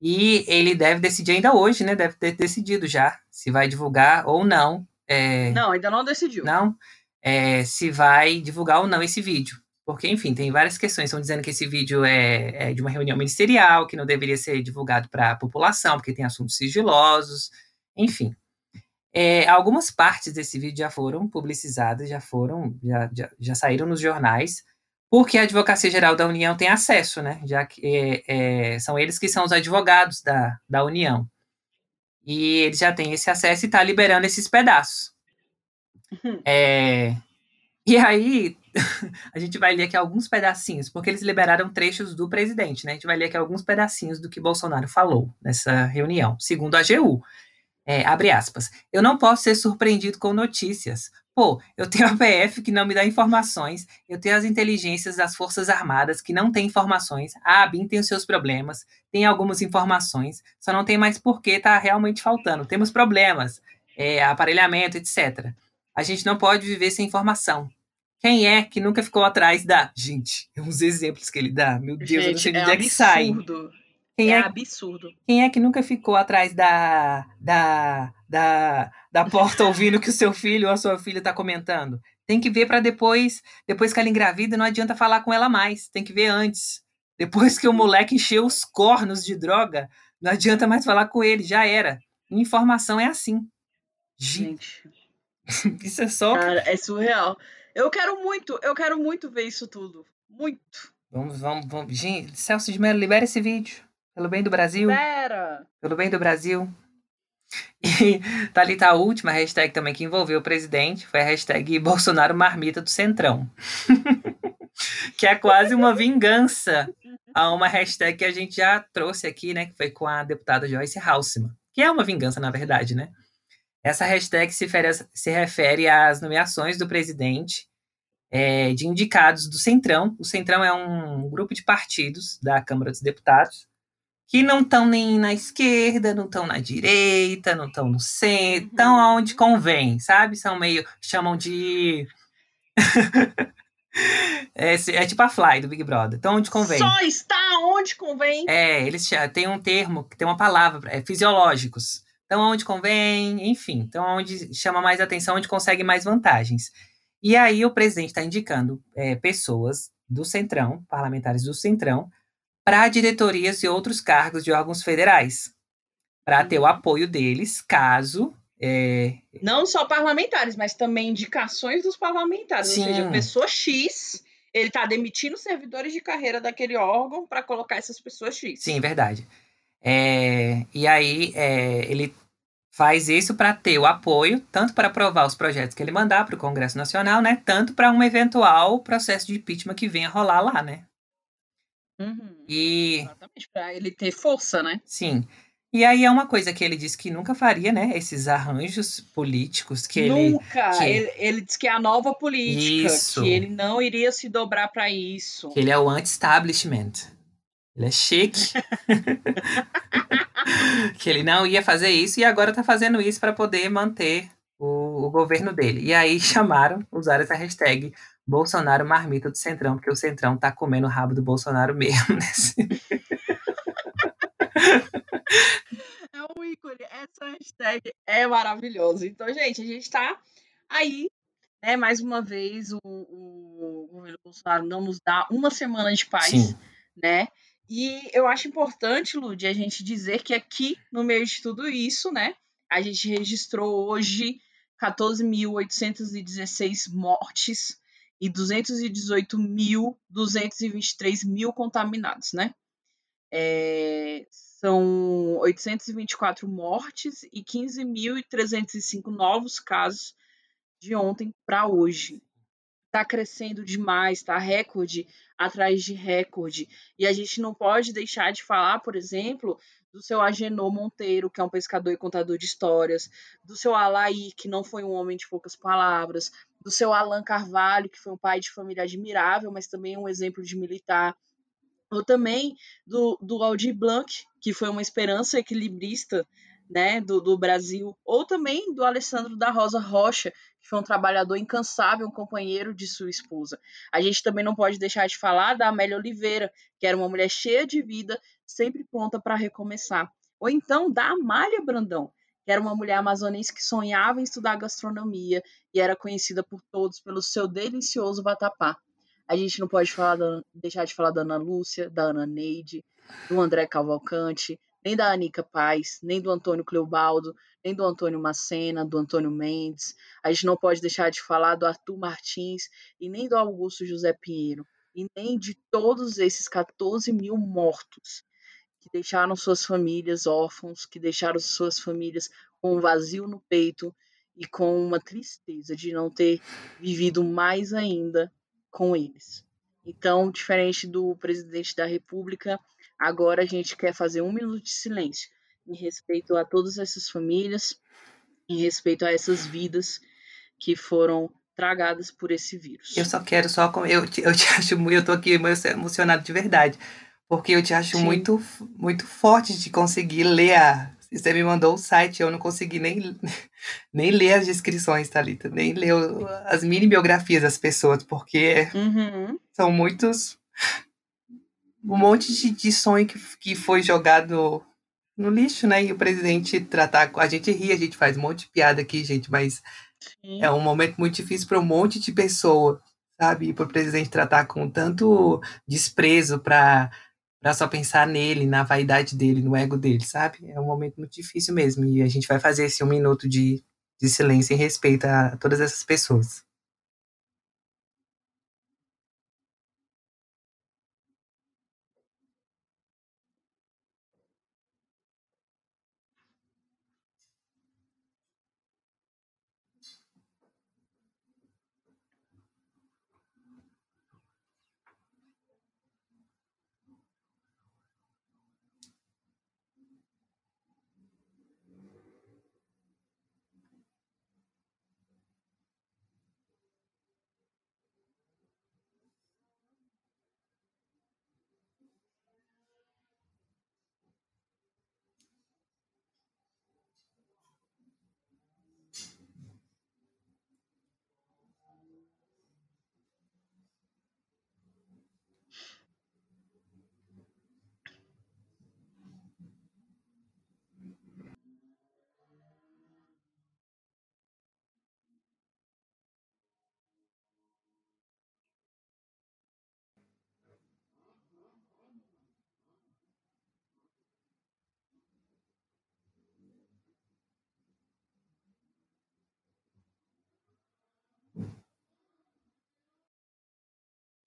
E ele deve decidir ainda hoje, né? Deve ter decidido já se vai divulgar ou não. É, Não, ainda não decidiu. não é, se vai divulgar ou não esse vídeo. Porque, enfim, tem várias questões. Estão dizendo que esse vídeo é, é de uma reunião ministerial, que não deveria ser divulgado para a população, porque tem assuntos sigilosos, enfim. É, algumas partes desse vídeo já foram publicizadas, já foram, já, já, já saíram nos jornais, porque a Advocacia Geral da União tem acesso, né? Já que é, é, são eles que são os advogados da, da União. E eles já têm esse acesso e está liberando esses pedaços. Uhum. É, e aí, a gente vai ler aqui alguns pedacinhos, porque eles liberaram trechos do presidente, né? A gente vai ler aqui alguns pedacinhos do que Bolsonaro falou nessa reunião, segundo a AGU. É, abre aspas. Eu não posso ser surpreendido com notícias. Pô, eu tenho a PF que não me dá informações, eu tenho as inteligências das Forças Armadas que não têm informações, a ABIN tem os seus problemas, tem algumas informações, só não tem mais porque tá realmente faltando. Temos problemas, é, aparelhamento, etc. A gente não pode viver sem informação. Quem é que nunca ficou atrás da. Gente, uns exemplos que ele dá. Meu Deus, eu não sei de é onde é que sai. Quem É é, absurdo. quem é que nunca ficou atrás da, da, da, da porta ouvindo que o seu filho ou a sua filha está comentando? Tem que ver para depois, depois que ela engravida, não adianta falar com ela mais. Tem que ver antes. Depois que o moleque encheu os cornos de droga, não adianta mais falar com ele, já era. Informação é assim. Gente, Gente, isso é só. cara, é surreal. Eu quero muito, eu quero muito ver isso tudo. Muito. Vamos, vamos, vamos. Gente, Celso de Mello, libera esse vídeo. Pelo bem do Brasil. Pera. Pelo bem do Brasil. E tá ali tá a última hashtag também que envolveu o presidente. Foi a hashtag Bolsonaro Marmita do Centrão. que é quase uma vingança a uma hashtag que a gente já trouxe aqui, né? Que foi com a deputada Joyce Halseman. Que é uma vingança, na verdade, né? Essa hashtag se refere, se refere às nomeações do presidente é, de indicados do Centrão. O Centrão é um grupo de partidos da Câmara dos Deputados que não estão nem na esquerda, não estão na direita, não estão no centro, estão aonde convém, sabe? São meio. chamam de. é, é, tipo a Fly do Big Brother, estão onde convém. Só está onde convém. É, eles têm um termo, tem uma palavra, é fisiológicos. Então, onde convém, enfim, então onde chama mais atenção, onde consegue mais vantagens. E aí o presidente está indicando é, pessoas do Centrão, parlamentares do Centrão, para diretorias e outros cargos de órgãos federais, para ter o apoio deles, caso. É... Não só parlamentares, mas também indicações dos parlamentares. Sim. Ou seja, pessoa X ele está demitindo servidores de carreira daquele órgão para colocar essas pessoas X. Sim, verdade. É, e aí é, ele faz isso para ter o apoio, tanto para aprovar os projetos que ele mandar para o Congresso Nacional, né? Tanto para um eventual processo de impeachment que venha rolar lá, né? Uhum. E. Exatamente, para ele ter força, né? Sim. E aí é uma coisa que ele disse que nunca faria, né? Esses arranjos políticos que nunca. ele. Nunca! Ele, ele disse que é a nova política, Isso. que ele não iria se dobrar para isso. Que ele é o anti-establishment. Ele é chique. que ele não ia fazer isso e agora tá fazendo isso para poder manter o, o, governo dele. E aí chamaram, usaram essa hashtag Bolsonaro marmita do Centrão, porque o Centrão tá comendo o rabo do Bolsonaro mesmo. Nesse... é um ícone. Essa hashtag é maravilhosa. Então, gente, a gente tá aí, né? Mais uma vez, o, o governo Bolsonaro não nos dá uma semana de paz, Sim. né? E eu acho importante, Lud, a gente dizer que aqui, no meio de tudo isso, né, a gente registrou hoje 14.816 mortes e 218.223 mil contaminados, né? É, são 824 mortes e 15.305 novos casos de ontem para hoje está crescendo demais, está recorde atrás de recorde. E a gente não pode deixar de falar, por exemplo, do seu Agenor Monteiro, que é um pescador e contador de histórias, do seu Alaí, que não foi um homem de poucas palavras, do seu Alan Carvalho, que foi um pai de família admirável, mas também um exemplo de militar, ou também do, do Aldir Blanc, que foi uma esperança equilibrista né, do, do Brasil, ou também do Alessandro da Rosa Rocha, que foi um trabalhador incansável, um companheiro de sua esposa. A gente também não pode deixar de falar da Amélia Oliveira, que era uma mulher cheia de vida, sempre pronta para recomeçar. Ou então da Amália Brandão, que era uma mulher amazonense que sonhava em estudar gastronomia e era conhecida por todos pelo seu delicioso vatapá. A gente não pode da, deixar de falar da Ana Lúcia, da Ana Neide, do André Cavalcante, nem da Anica Paz, nem do Antônio Cleobaldo, nem do Antônio Macena, do Antônio Mendes. A gente não pode deixar de falar do Arthur Martins e nem do Augusto José Pinheiro, e nem de todos esses 14 mil mortos que deixaram suas famílias órfãos, que deixaram suas famílias com um vazio no peito e com uma tristeza de não ter vivido mais ainda com eles. Então, diferente do presidente da República, Agora a gente quer fazer um minuto de silêncio em respeito a todas essas famílias, em respeito a essas vidas que foram tragadas por esse vírus. Eu só quero só eu te, eu te acho eu tô aqui emocionado de verdade, porque eu te acho Sim. muito muito forte de conseguir ler a você me mandou o site, eu não consegui nem, nem ler as descrições, Thalita, nem ler as mini biografias das pessoas, porque uhum. são muitos um monte de, de sonho que, que foi jogado no lixo, né? E o presidente tratar. A gente ri, a gente faz um monte de piada aqui, gente, mas Sim. é um momento muito difícil para um monte de pessoa, sabe? E para o presidente tratar com tanto desprezo para para só pensar nele, na vaidade dele, no ego dele, sabe? É um momento muito difícil mesmo. E a gente vai fazer esse um minuto de, de silêncio em respeito a todas essas pessoas.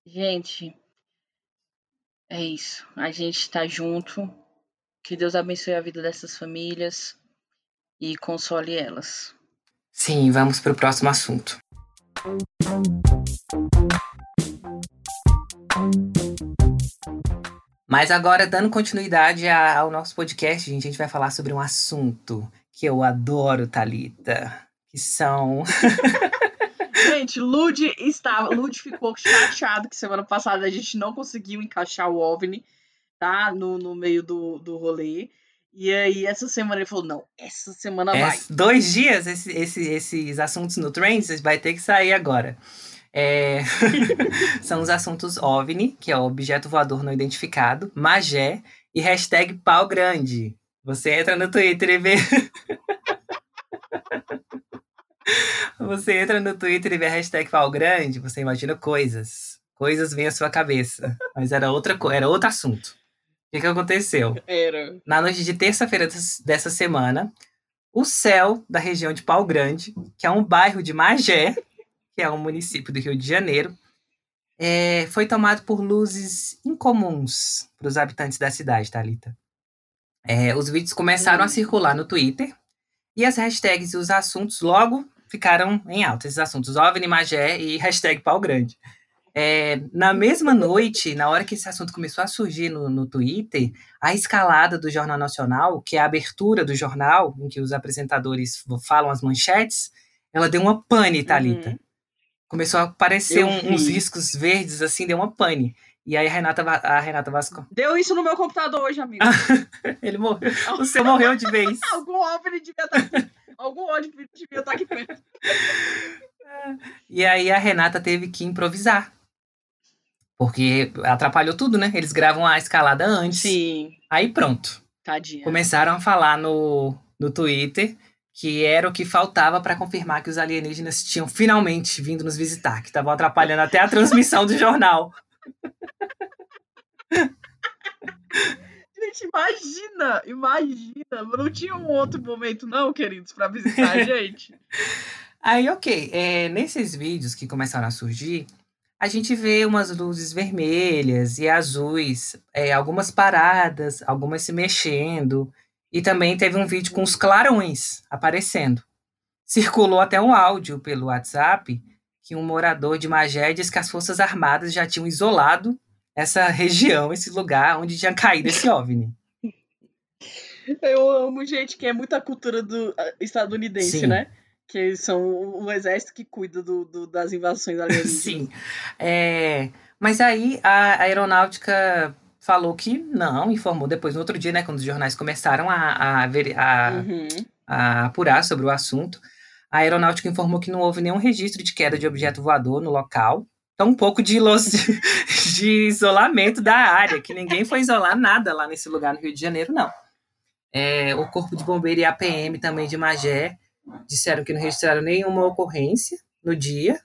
Gente, é isso. A gente tá junto. Que Deus abençoe a vida dessas famílias e console elas. Sim, vamos para o próximo assunto. Mas agora, dando continuidade ao nosso podcast, a gente vai falar sobre um assunto que eu adoro, Talita, que são Gente, Lud estava, Lud ficou chateado que semana passada a gente não conseguiu encaixar o OVNI, tá? No, no meio do, do rolê. E aí, essa semana ele falou: não, essa semana é, vai. Dois dias, esse, esse, esses assuntos no Trends vai ter que sair agora. É... São os assuntos OVNI, que é o objeto voador não identificado, Magé e hashtag pau grande. Você entra no Twitter e vê. você entra no Twitter e vê a hashtag pau grande, você imagina coisas. Coisas vêm à sua cabeça. Mas era outra era outro assunto. O que, que aconteceu? Era. Na noite de terça-feira dessa semana, o céu da região de Pau Grande, que é um bairro de Magé, que é um município do Rio de Janeiro, é, foi tomado por luzes incomuns para os habitantes da cidade, Thalita. É, os vídeos começaram hum. a circular no Twitter e as hashtags e os assuntos logo ficaram em alta. Esses assuntos, OVNI, Magé e hashtag Pau Grande. É, na mesma noite, na hora que esse assunto começou a surgir no, no Twitter, a escalada do Jornal Nacional, que é a abertura do jornal, em que os apresentadores falam as manchetes, ela deu uma pane, Thalita. Uhum. Começou a aparecer um, uns riscos verdes, assim, deu uma pane. E aí a Renata, a Renata Vasco. Deu isso no meu computador hoje, amigo. Ele morreu. O seu morreu de vez. Algum OVNI devia estar aqui. Algum ódio devia estar aqui perto. E aí a Renata teve que improvisar. Porque atrapalhou tudo, né? Eles gravam a escalada antes. Sim. Aí pronto. Tadinha. Começaram a falar no, no Twitter que era o que faltava para confirmar que os alienígenas tinham finalmente vindo nos visitar, que estavam atrapalhando até a transmissão do jornal. Gente, imagina, imagina. Não tinha um outro momento, não, queridos, para visitar a gente. Aí, ok. É, nesses vídeos que começaram a surgir, a gente vê umas luzes vermelhas e azuis, é, algumas paradas, algumas se mexendo, e também teve um vídeo com os clarões aparecendo. Circulou até um áudio pelo WhatsApp que um morador de Magé diz que as Forças Armadas já tinham isolado essa região, esse lugar onde tinha caído esse OVNI. Eu amo gente que é muita cultura do estadunidense, Sim. né? Que são o exército que cuida do, do das invasões alienígenas. Sim. É, mas aí a aeronáutica falou que não, informou depois, no outro dia, né, quando os jornais começaram a, a, ver, a, uhum. a apurar sobre o assunto, a aeronáutica informou que não houve nenhum registro de queda de objeto voador no local, então um pouco de, de isolamento da área, que ninguém foi isolar nada lá nesse lugar no Rio de Janeiro, não. É, o Corpo de Bombeiro e a PM também de Magé disseram que não registraram nenhuma ocorrência no dia.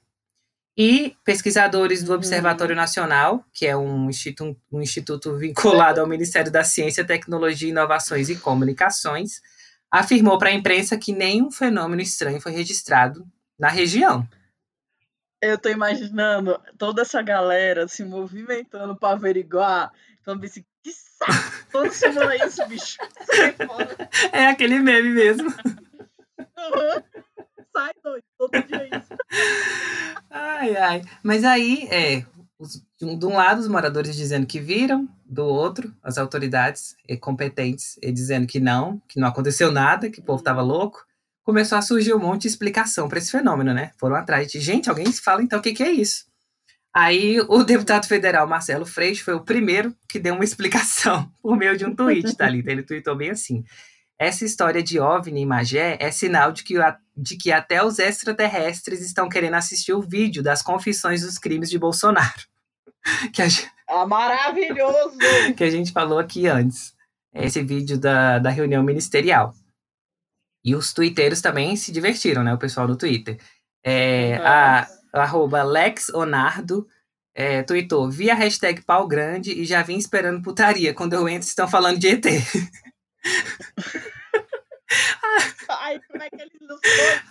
E pesquisadores do. Observatório Nacional, que é um instituto, um instituto vinculado ao Ministério da Ciência, Tecnologia, Inovações e Comunicações, afirmou para a imprensa que nenhum fenômeno estranho foi registrado na região. Eu tô imaginando toda essa galera se movimentando para averiguar. Então, assim, que saco! Toda semana é isso, bicho. É aquele meme mesmo. Uhum. Sai doido, todo dia é isso. Ai, ai. Mas aí, é, de um lado, os moradores dizendo que viram, do outro, as autoridades competentes dizendo que não, que não aconteceu nada, que o povo estava louco. Começou a surgir um monte de explicação para esse fenômeno, né? Foram atrás de gente, alguém fala então o que, que é isso. Aí o deputado federal Marcelo Freixo foi o primeiro que deu uma explicação por meio de um tweet, tá ali. Ele tweetou bem assim: essa história de OVNI e Magé é sinal de que, de que até os extraterrestres estão querendo assistir o vídeo das confissões dos crimes de Bolsonaro. Que a gente, ah, maravilhoso! Que a gente falou aqui antes. Esse vídeo da, da reunião ministerial. E os twitteiros também se divertiram, né? O pessoal do Twitter. É, a, arroba LexOnardo é, tweetou, vi a hashtag pau grande e já vim esperando putaria. Quando eu entro, estão falando de ET. Ai, como é que ele ilustrou?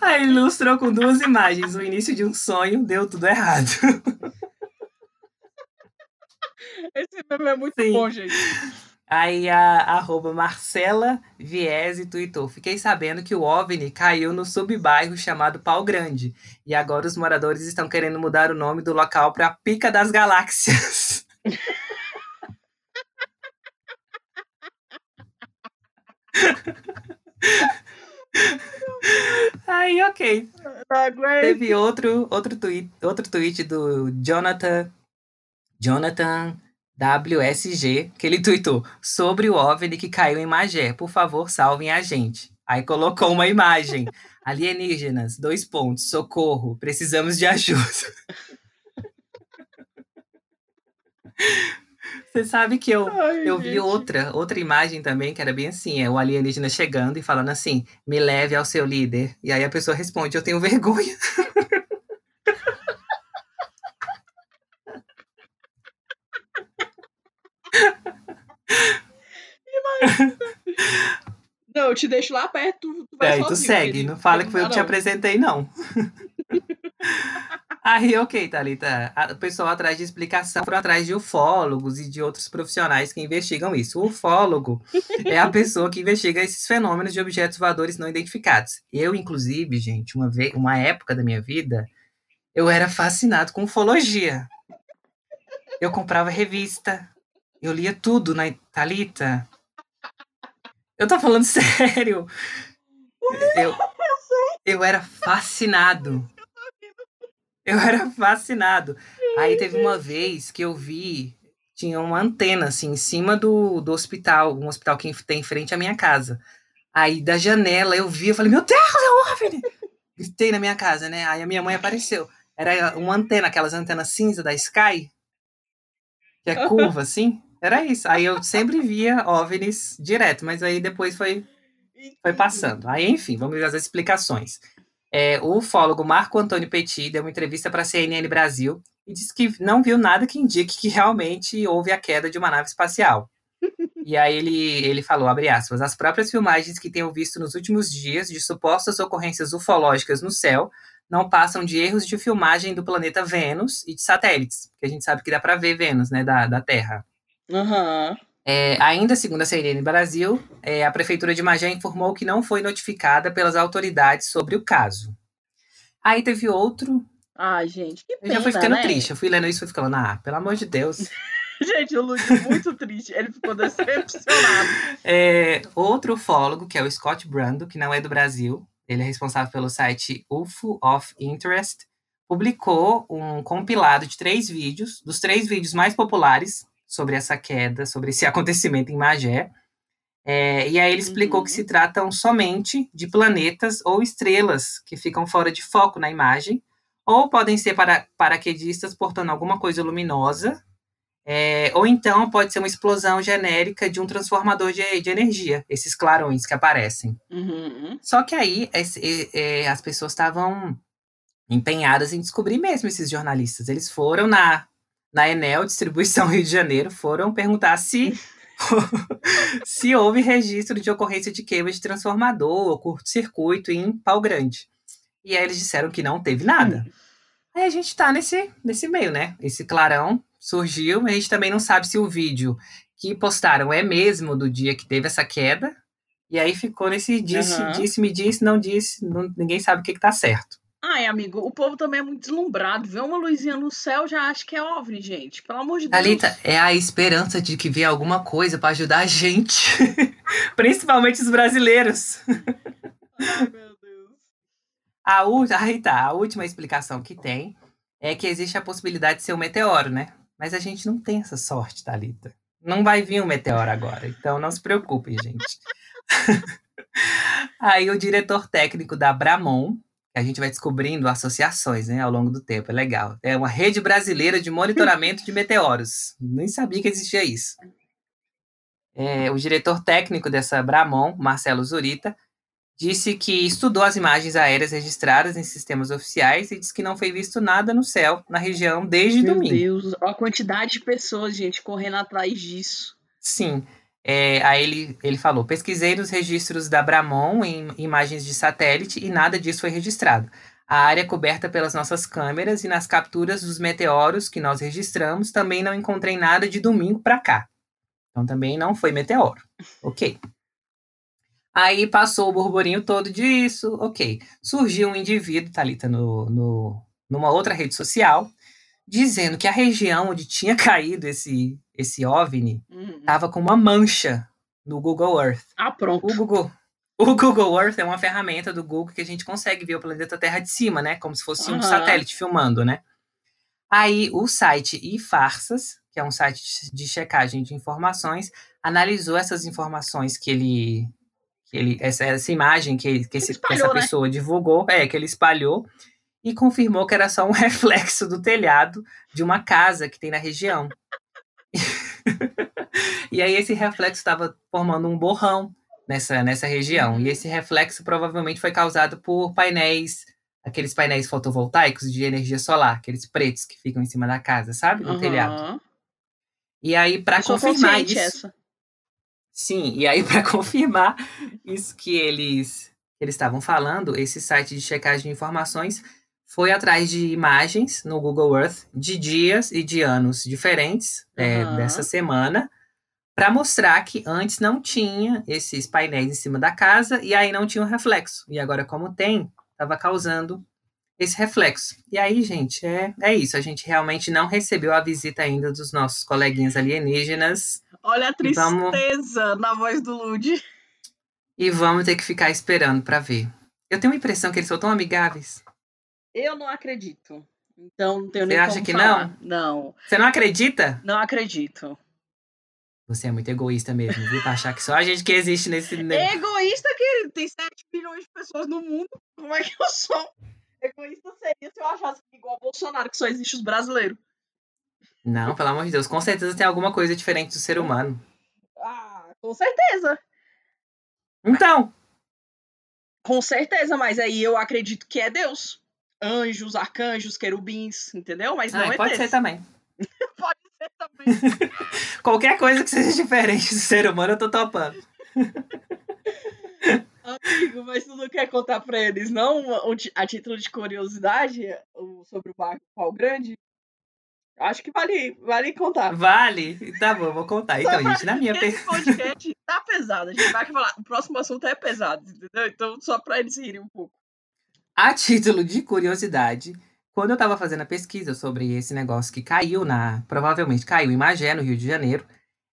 Aí ilustrou com duas imagens. O início de um sonho deu tudo errado. meme é muito Sim. bom, gente. Aí a arroba Marcela Viese tweetou: Fiquei sabendo que o OVNI caiu no subbairro chamado Pau Grande. E agora os moradores estão querendo mudar o nome do local para Pica das Galáxias. Aí, ok. Teve outro, outro, tweet, outro tweet do Jonathan. Jonathan WSG, que ele tweetou sobre o OVNI que caiu em Magé. Por favor, salvem a gente. Aí colocou uma imagem. Alienígenas, dois pontos, socorro, precisamos de ajuda. Você sabe que eu, Ai, eu vi outra, outra imagem também, que era bem assim, é o alienígena chegando e falando assim, me leve ao seu líder. E aí a pessoa responde, eu tenho vergonha. Não, eu te deixo lá perto, tu, vai é, tu segue, não fala que foi eu que te apresentei, não. Aí, ok, Thalita. O pessoal atrás de explicação foram atrás de ufólogos e de outros profissionais que investigam isso. O ufólogo é a pessoa que investiga esses fenômenos de objetos voadores não identificados. Eu, inclusive, gente, uma, vez, uma época da minha vida, eu era fascinado com ufologia. Eu comprava revista, eu lia tudo na Thalita. Eu tô falando sério. Eu, eu era fascinado. Eu era fascinado. Aí teve uma vez que eu vi, tinha uma antena assim em cima do, do hospital, um hospital que tem em frente à minha casa. Aí da janela eu vi, eu falei, meu Deus, é um OVNI! Gritei na minha casa, né? Aí a minha mãe apareceu. Era uma antena, aquelas antenas cinza da Sky, que é curva assim. Era isso. Aí eu sempre via OVNIs direto, mas aí depois foi, foi passando. Aí, enfim, vamos ver as explicações. É, o ufólogo Marco Antônio Petit deu uma entrevista para a CNN Brasil e disse que não viu nada que indique que realmente houve a queda de uma nave espacial. E aí ele, ele falou, abre aspas, as próprias filmagens que tenho visto nos últimos dias de supostas ocorrências ufológicas no céu não passam de erros de filmagem do planeta Vênus e de satélites, que a gente sabe que dá para ver Vênus, né, da, da Terra. Uhum. É, ainda segundo a CNN Brasil, é, a Prefeitura de Magé informou que não foi notificada pelas autoridades sobre o caso. Aí teve outro. Ai, gente, que pena, Eu já fui ficando né? triste. Eu fui lendo isso e fui ficando, ah, pelo amor de Deus. gente, o Luiz muito triste. Ele ficou decepcionado. É, outro ufólogo, que é o Scott Brando, que não é do Brasil, ele é responsável pelo site UFO of Interest, publicou um compilado de três vídeos, dos três vídeos mais populares sobre essa queda, sobre esse acontecimento em Magé. É, e aí ele explicou uhum. que se tratam somente de planetas ou estrelas que ficam fora de foco na imagem, ou podem ser para, paraquedistas portando alguma coisa luminosa, é, ou então pode ser uma explosão genérica de um transformador de, de energia, esses clarões que aparecem. Uhum. Só que aí esse, é, as pessoas estavam empenhadas em descobrir mesmo esses jornalistas. Eles foram na, na Enel Distribuição Rio de Janeiro, foram perguntar se, se houve registro de ocorrência de queima de transformador ou curto-circuito em Pau Grande. E aí eles disseram que não teve nada. Hum. Aí a gente está nesse, nesse meio, né? Esse clarão surgiu, mas a gente também não sabe se o vídeo que postaram é mesmo do dia que teve essa queda. E aí ficou nesse disse, uhum. disse, me disse, não disse, não, ninguém sabe o que, que tá certo. Ai, amigo, o povo também é muito deslumbrado. Vê uma luzinha no céu, já acha que é OVNI, gente. Pelo amor de Deus. Thalita, é a esperança de que venha alguma coisa para ajudar a gente. Principalmente os brasileiros. Ai, meu Deus. A, aí tá, a última explicação que tem é que existe a possibilidade de ser um meteoro, né? Mas a gente não tem essa sorte, Thalita. Não vai vir um meteoro agora, então não se preocupem, gente. Aí o diretor técnico da Bramon, a gente vai descobrindo associações né, ao longo do tempo, é legal. É uma rede brasileira de monitoramento de meteoros. Nem sabia que existia isso. É, o diretor técnico dessa Bramon, Marcelo Zurita, disse que estudou as imagens aéreas registradas em sistemas oficiais e disse que não foi visto nada no céu na região desde Meu domingo. Meu Deus, a quantidade de pessoas, gente, correndo atrás disso. Sim. É, aí ele, ele falou: pesquisei nos registros da Bramon em imagens de satélite e nada disso foi registrado. A área coberta pelas nossas câmeras e nas capturas dos meteoros que nós registramos, também não encontrei nada de domingo para cá. Então também não foi meteoro. Ok. Aí passou o burburinho todo disso, ok. Surgiu um indivíduo, Thalita, no, no, numa outra rede social, dizendo que a região onde tinha caído esse, esse OVNI estava uhum. com uma mancha no Google Earth. Ah, pronto. O Google, o Google Earth é uma ferramenta do Google que a gente consegue ver o planeta Terra de cima, né? Como se fosse uhum. um satélite filmando, né? Aí o site iFarsas, que é um site de checagem de informações, analisou essas informações que ele que ele, essa, essa imagem que, que, esse, espalhou, que essa né? pessoa divulgou, é, que ele espalhou, e confirmou que era só um reflexo do telhado de uma casa que tem na região. e aí esse reflexo estava formando um borrão nessa, nessa região. E esse reflexo provavelmente foi causado por painéis, aqueles painéis fotovoltaicos de energia solar, aqueles pretos que ficam em cima da casa, sabe? No uhum. telhado. E aí, para confirmar isso. Essa. Sim, e aí para confirmar isso que eles eles estavam falando, esse site de checagem de informações foi atrás de imagens no Google Earth de dias e de anos diferentes uhum. é, dessa semana para mostrar que antes não tinha esses painéis em cima da casa e aí não tinha um reflexo. E agora, como tem, estava causando esse reflexo. E aí, gente, é, é isso. A gente realmente não recebeu a visita ainda dos nossos coleguinhas alienígenas. Olha a tristeza vamos... na voz do Lud. E vamos ter que ficar esperando para ver. Eu tenho a impressão que eles são tão amigáveis. Eu não acredito. Então não tenho Você nem Você acha que falar. não? Não. Você não acredita? Não acredito. Você é muito egoísta mesmo, viu? Pra achar que só a gente que existe nesse. Egoísta que tem 7 bilhões de pessoas no mundo. Como é que eu sou? Egoísta seria se eu achasse que igual Bolsonaro, que só existe os brasileiros. Não, pelo amor de Deus. Com certeza tem alguma coisa diferente do ser humano. Ah, com certeza. Então. Com certeza, mas aí eu acredito que é Deus. Anjos, arcanjos, querubins, entendeu? Mas não ah, é Pode ser também. pode ser também. Qualquer coisa que seja diferente do ser humano, eu tô topando. Amigo, mas tu não quer contar pra eles, não? A título de curiosidade sobre o barco Pau Grande? Acho que vale, vale contar. Vale? Tá bom, vou contar. Então, gente, na minha... Esse podcast tá pesado. A gente vai falar. O próximo assunto é pesado, entendeu? Então, só pra eles rirem um pouco. A título de curiosidade, quando eu tava fazendo a pesquisa sobre esse negócio que caiu na... Provavelmente caiu em Magé, no Rio de Janeiro,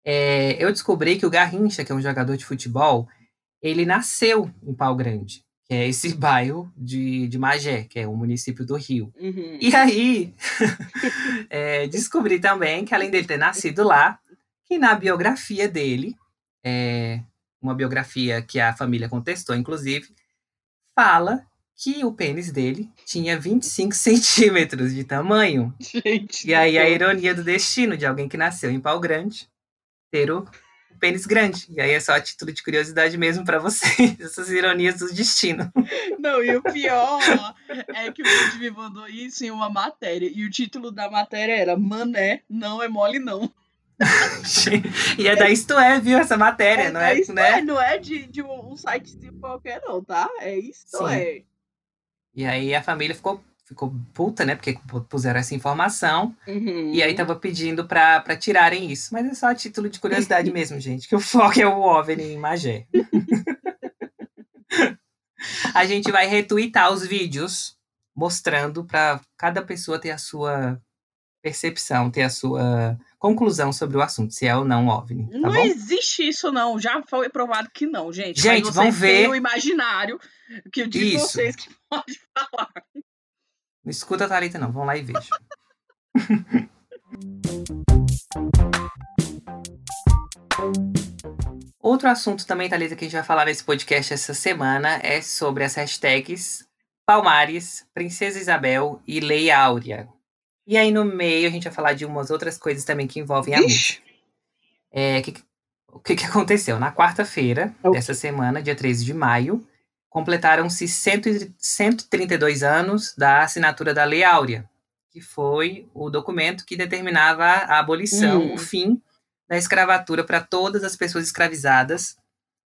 é, eu descobri que o Garrincha, que é um jogador de futebol, ele nasceu em Pau Grande, que é esse bairro de, de Magé, que é o município do Rio. Uhum. E aí, é, descobri também que, além dele ter nascido lá, que na biografia dele, é, uma biografia que a família contestou, inclusive, fala que o pênis dele tinha 25 centímetros de tamanho. Gente, e aí a ironia do destino de alguém que nasceu em Pau Grande ter o pênis grande. E aí é só a título de curiosidade mesmo para vocês, essas ironias do destino. Não, e o pior é que o Bud me mandou isso em uma matéria. E o título da matéria era Mané, não é mole não. e é da Isto É, viu, essa matéria, é não é? Isto né? é, não é de, de um site qualquer não, tá? É Isto Sim. É. E aí a família ficou ficou puta, né? Porque puseram essa informação. Uhum. E aí tava pedindo pra, pra tirarem isso. Mas é só a título de curiosidade mesmo, gente. Que o foco é o OVNI em Magé. a gente vai retweetar os vídeos mostrando para cada pessoa ter a sua percepção, ter a sua conclusão sobre o assunto, se é ou não OVNI. Tá não bom? existe isso, não. Já foi provado que não, gente. Gente, vamos ver. o imaginário que eu digo isso. vocês que pode falar. Não escuta a Thalita, não. Vão lá e vejam. Outro assunto também, Thalita, que a gente vai falar nesse podcast essa semana é sobre as hashtags Palmares, Princesa Isabel e Lei Áurea. E aí no meio a gente vai falar de umas outras coisas também que envolvem a música. É, que, o que, que aconteceu? Na quarta-feira dessa semana, dia 13 de maio, completaram-se 132 anos da assinatura da Lei Áurea, que foi o documento que determinava a abolição, hum. o fim da escravatura para todas as pessoas escravizadas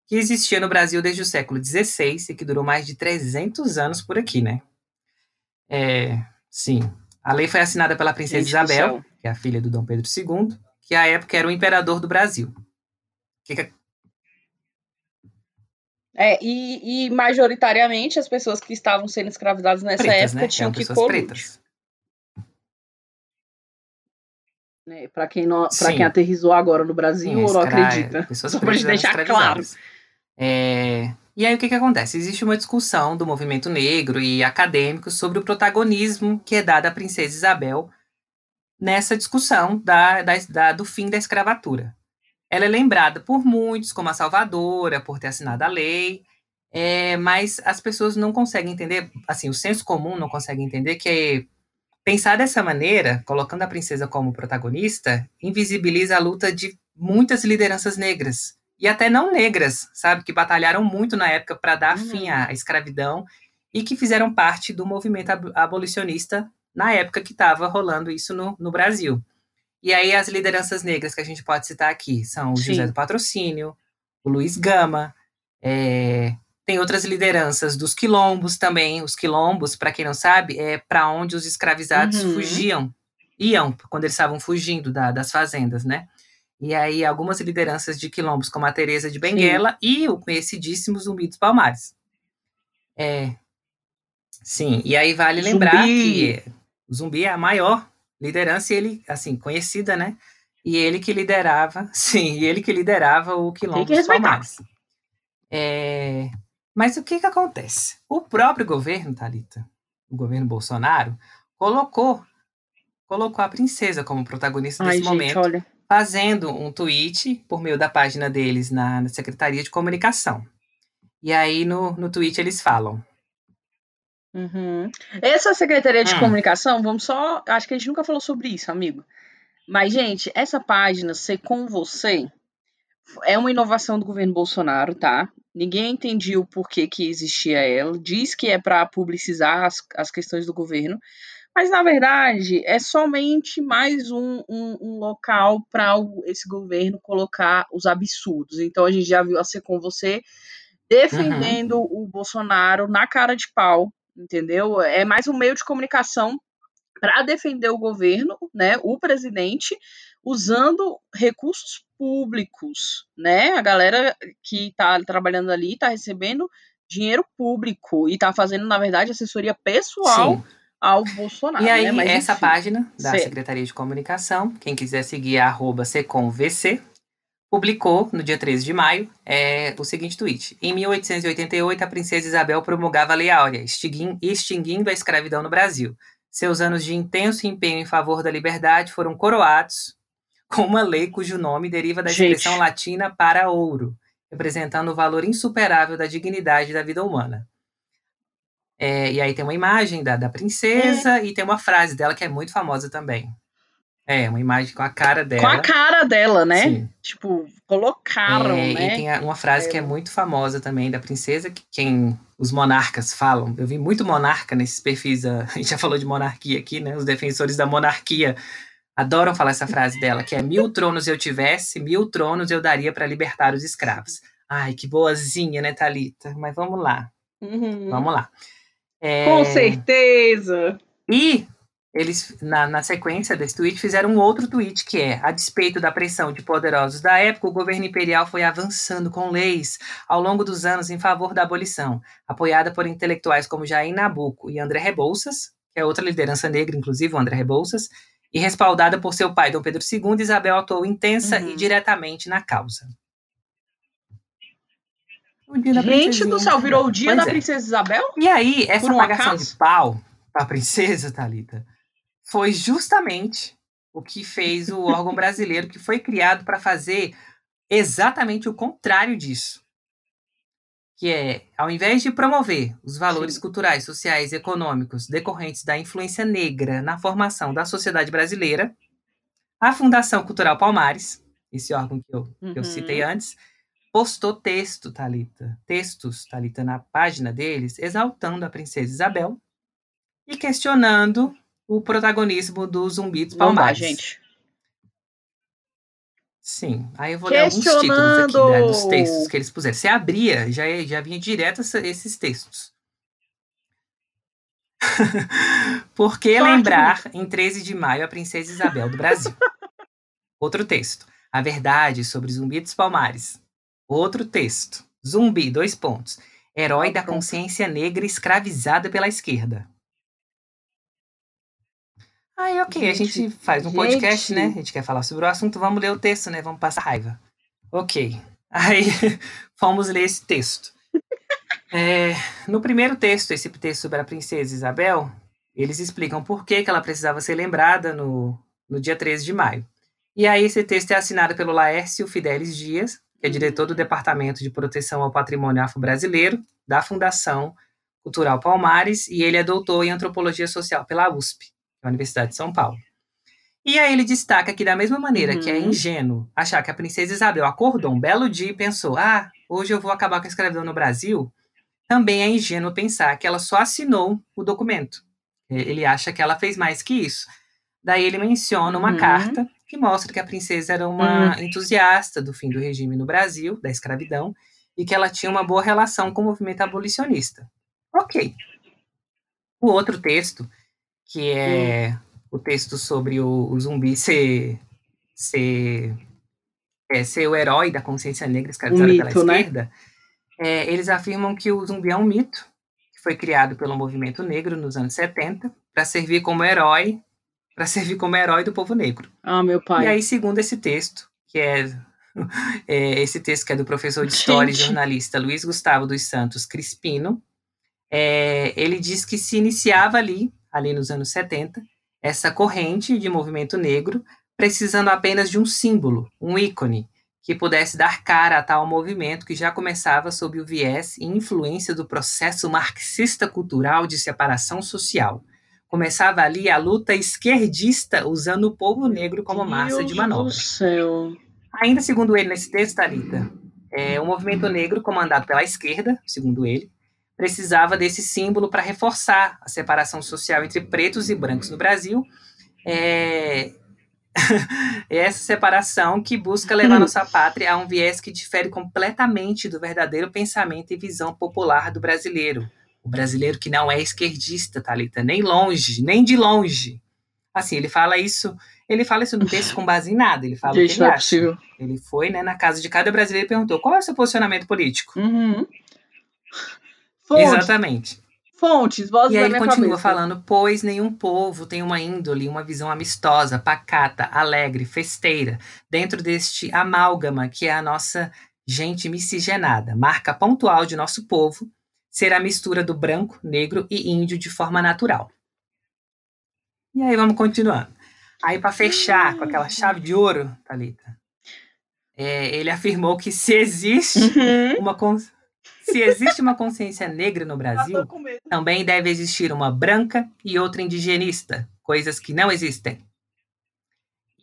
que existia no Brasil desde o século XVI e que durou mais de 300 anos por aqui, né? É, sim. A lei foi assinada pela princesa Gente Isabel, que é a filha do Dom Pedro II, que à época era o imperador do Brasil. Que que- É, e, e majoritariamente as pessoas que estavam sendo escravizadas nessa pretas, época né? tinham Eram que colude. pretas. Né? Para quem não, para quem aterrizou agora no Brasil Sim, ou não acredita. Pessoas Só eram deixar claro. É, E aí o que, que acontece? Existe uma discussão do movimento negro e acadêmicos sobre o protagonismo que é dado à princesa Isabel nessa discussão da, da- da- do fim da escravatura. Ela é lembrada por muitos como a salvadora, por ter assinado a lei, é, mas as pessoas não conseguem entender, assim, o senso comum não consegue entender que pensar dessa maneira, colocando a princesa como protagonista, invisibiliza a luta de muitas lideranças negras e até não negras, sabe, que batalharam muito na época para dar Uhum. fim à escravidão e que fizeram parte do movimento ab- abolicionista na época que estava rolando isso no, no Brasil. E aí as lideranças negras que a gente pode citar aqui são o Sim. José do Patrocínio, o Luiz Gama, é, tem outras lideranças dos quilombos também. Os quilombos, para quem não sabe, é para onde os escravizados Uhum. fugiam, iam quando eles estavam fugindo da- das fazendas, né? E aí algumas lideranças de quilombos, como a Teresa de Benguela e o conhecidíssimo Zumbi dos Palmares. É, sim, e aí vale lembrar Zumbi. que o Zumbi é a maior liderança, e ele, assim, conhecida, né? E ele que liderava, sim, e ele que liderava o quilombo dos. Palmares. É, mas o que que acontece? O próprio governo, Thalita, o governo Bolsonaro, colocou colocou a princesa como protagonista Ai, desse gente, momento, olha. Fazendo um tweet por meio da página deles na, na Secretaria de Comunicação. E aí no, no tweet eles falam: Uhum. Essa Secretaria de Hum. Comunicação, vamos só. Acho que a gente nunca falou sobre isso, amigo. Mas, gente, essa página, Ser Com Você, é uma inovação do governo Bolsonaro, tá? Ninguém entendia o porquê que existia ela. Diz que é para publicizar as, as questões do governo. Mas, na verdade, é somente mais um, um, um local para esse governo colocar os absurdos. Então, a gente já viu a Ser Com Você defendendo o Bolsonaro na cara de pau, entendeu? É mais um meio de comunicação para defender o governo, né, o presidente, usando recursos públicos, né? A galera que está trabalhando ali está recebendo dinheiro público e está fazendo, na verdade, assessoria pessoal Sim. Ao Bolsonaro. E aí, né? Mas, essa enfim. página da Cê- Secretaria de Comunicação, quem quiser seguir é arroba secomvc, publicou no dia 13 de maio é, o seguinte tweet. Em 1888, a princesa Isabel promulgava a Lei Áurea, extingui- extinguindo a escravidão no Brasil. Seus anos de intenso empenho em favor da liberdade foram coroados com uma lei cujo nome deriva da Gente. expressão latina para ouro, representando o valor insuperável da dignidade da vida humana. É, e aí tem uma imagem da, da princesa e tem uma frase dela que é muito famosa também. É, uma imagem com a cara dela. Com a cara dela, né? Sim. Tipo, colocaram, É, né? E tem uma frase que é muito famosa também da princesa, que quem os monarcas falam. Eu vi muito monarca nesses perfis, a gente já falou de monarquia aqui, né? Os defensores da monarquia adoram falar essa frase dela, que é mil tronos eu tivesse, mil tronos eu daria para libertar os escravos. Ai, que boazinha, né, Thalita? Mas vamos lá, Uhum. vamos lá. É, Com certeza. E eles, na, na sequência desse tweet, fizeram um outro tweet que é: a despeito da pressão de poderosos da época, o governo imperial foi avançando com leis ao longo dos anos em favor da abolição, apoiada por intelectuais como Jair Nabuco e André Rebouças, que é outra liderança negra, inclusive o André Rebouças, e respaldada por seu pai, Dom Pedro II, Isabel atuou intensa Uhum. e diretamente na causa. O dia da Gente do céu, virou o dia Pois da é. princesa Isabel? E aí, essa Por um apagação acaso? de pau pra princesa, Thalita, foi justamente o que fez o órgão brasileiro que foi criado para fazer exatamente o contrário disso. Que é, ao invés de promover os valores Sim. culturais, sociais e econômicos decorrentes da influência negra na formação da sociedade brasileira, a Fundação Cultural Palmares, esse órgão que eu, que eu Uhum. citei antes, postou texto, Talita, textos, Talita, na página deles, exaltando a princesa Isabel e questionando o protagonismo do Zumbi dos Não dá, Palmares. gente. Sim, aí eu vou ler alguns títulos aqui né, dos textos que eles puseram. Você abria, já, já vinha direto esses textos. Por que lembrar em 13 de maio a princesa Isabel do Brasil? Outro texto. A verdade sobre Zumbi dos Palmares. Outro texto. Zumbi, dois pontos. Herói da consciência negra escravizada pela esquerda. Aí, ok, gente, a gente faz um podcast, né? A gente quer falar sobre o assunto, vamos ler o texto, né? Vamos passar raiva. Ok. Aí, fomos ler esse texto. É, no primeiro texto, esse texto sobre a princesa Isabel, eles explicam por que, que ela precisava ser lembrada no, no dia 13 de maio. E aí esse texto é assinado pelo Laércio Fidelis Dias, que é diretor do Departamento de Proteção ao Patrimônio Afro-Brasileiro, da Fundação Cultural Palmares, e ele é doutor em Antropologia Social pela USP, a Universidade de São Paulo. E aí ele destaca que, da mesma maneira uhum. que é uhum. ingênuo achar que a princesa Isabel acordou um belo dia e pensou: ah, hoje eu vou acabar com a escravidão no Brasil, também é ingênuo pensar que ela só assinou o documento. Ele acha que ela fez mais que isso. Daí ele menciona uma uhum. carta que mostra que a princesa era uma uhum. entusiasta do fim do regime no Brasil, da escravidão, e que ela tinha uma boa relação com o movimento abolicionista. Ok. O outro texto, que é uhum. o texto sobre o, o zumbi ser, ser, é, ser o herói da consciência negra escravizada um pela né? esquerda, é, eles afirmam que o zumbi é um mito, que foi criado pelo movimento negro nos anos 70, para servir como herói, para servir como herói do povo negro. Ah, meu pai. E aí, segundo esse texto, que é, é esse texto que é do professor de História Gente. e jornalista Luiz Gustavo dos Santos Crispino, é, ele diz que se iniciava ali, ali nos anos 70, essa corrente de movimento negro, precisando apenas de um símbolo, um ícone, que pudesse dar cara a tal movimento que já começava sob o viés e influência do processo marxista cultural de separação social. Começava ali a luta esquerdista usando o povo negro como Deus massa de manobra. Ainda segundo ele nesse texto, Thalita, é, o movimento negro comandado pela esquerda, segundo ele, precisava desse símbolo para reforçar a separação social entre pretos e brancos no Brasil, é, essa separação que busca levar nossa pátria a um viés que difere completamente do verdadeiro pensamento e visão popular do brasileiro. O brasileiro que não é esquerdista, Thalita, nem longe, nem de longe. Assim, ele fala isso, ele fala isso no texto com base em nada, ele fala Gente, o que ele é. Possível. Ele foi, né, na casa de cada brasileiro e perguntou: "Qual é o seu posicionamento político?" Uhum. Exatamente. Fontes, vozes E aí ele continua cabeça. falando, pois nenhum povo tem uma índole, uma visão amistosa, pacata, alegre, festeira, dentro deste amálgama que é a nossa gente miscigenada. Marca pontual de nosso povo ser a mistura do branco, negro e índio de forma natural. E aí vamos continuando. Aí para fechar com aquela chave de ouro, Thalita, é, ele afirmou que se existe uhum. uma se existe uma consciência negra no Brasil, também deve existir uma branca e outra indigenista, coisas que não existem.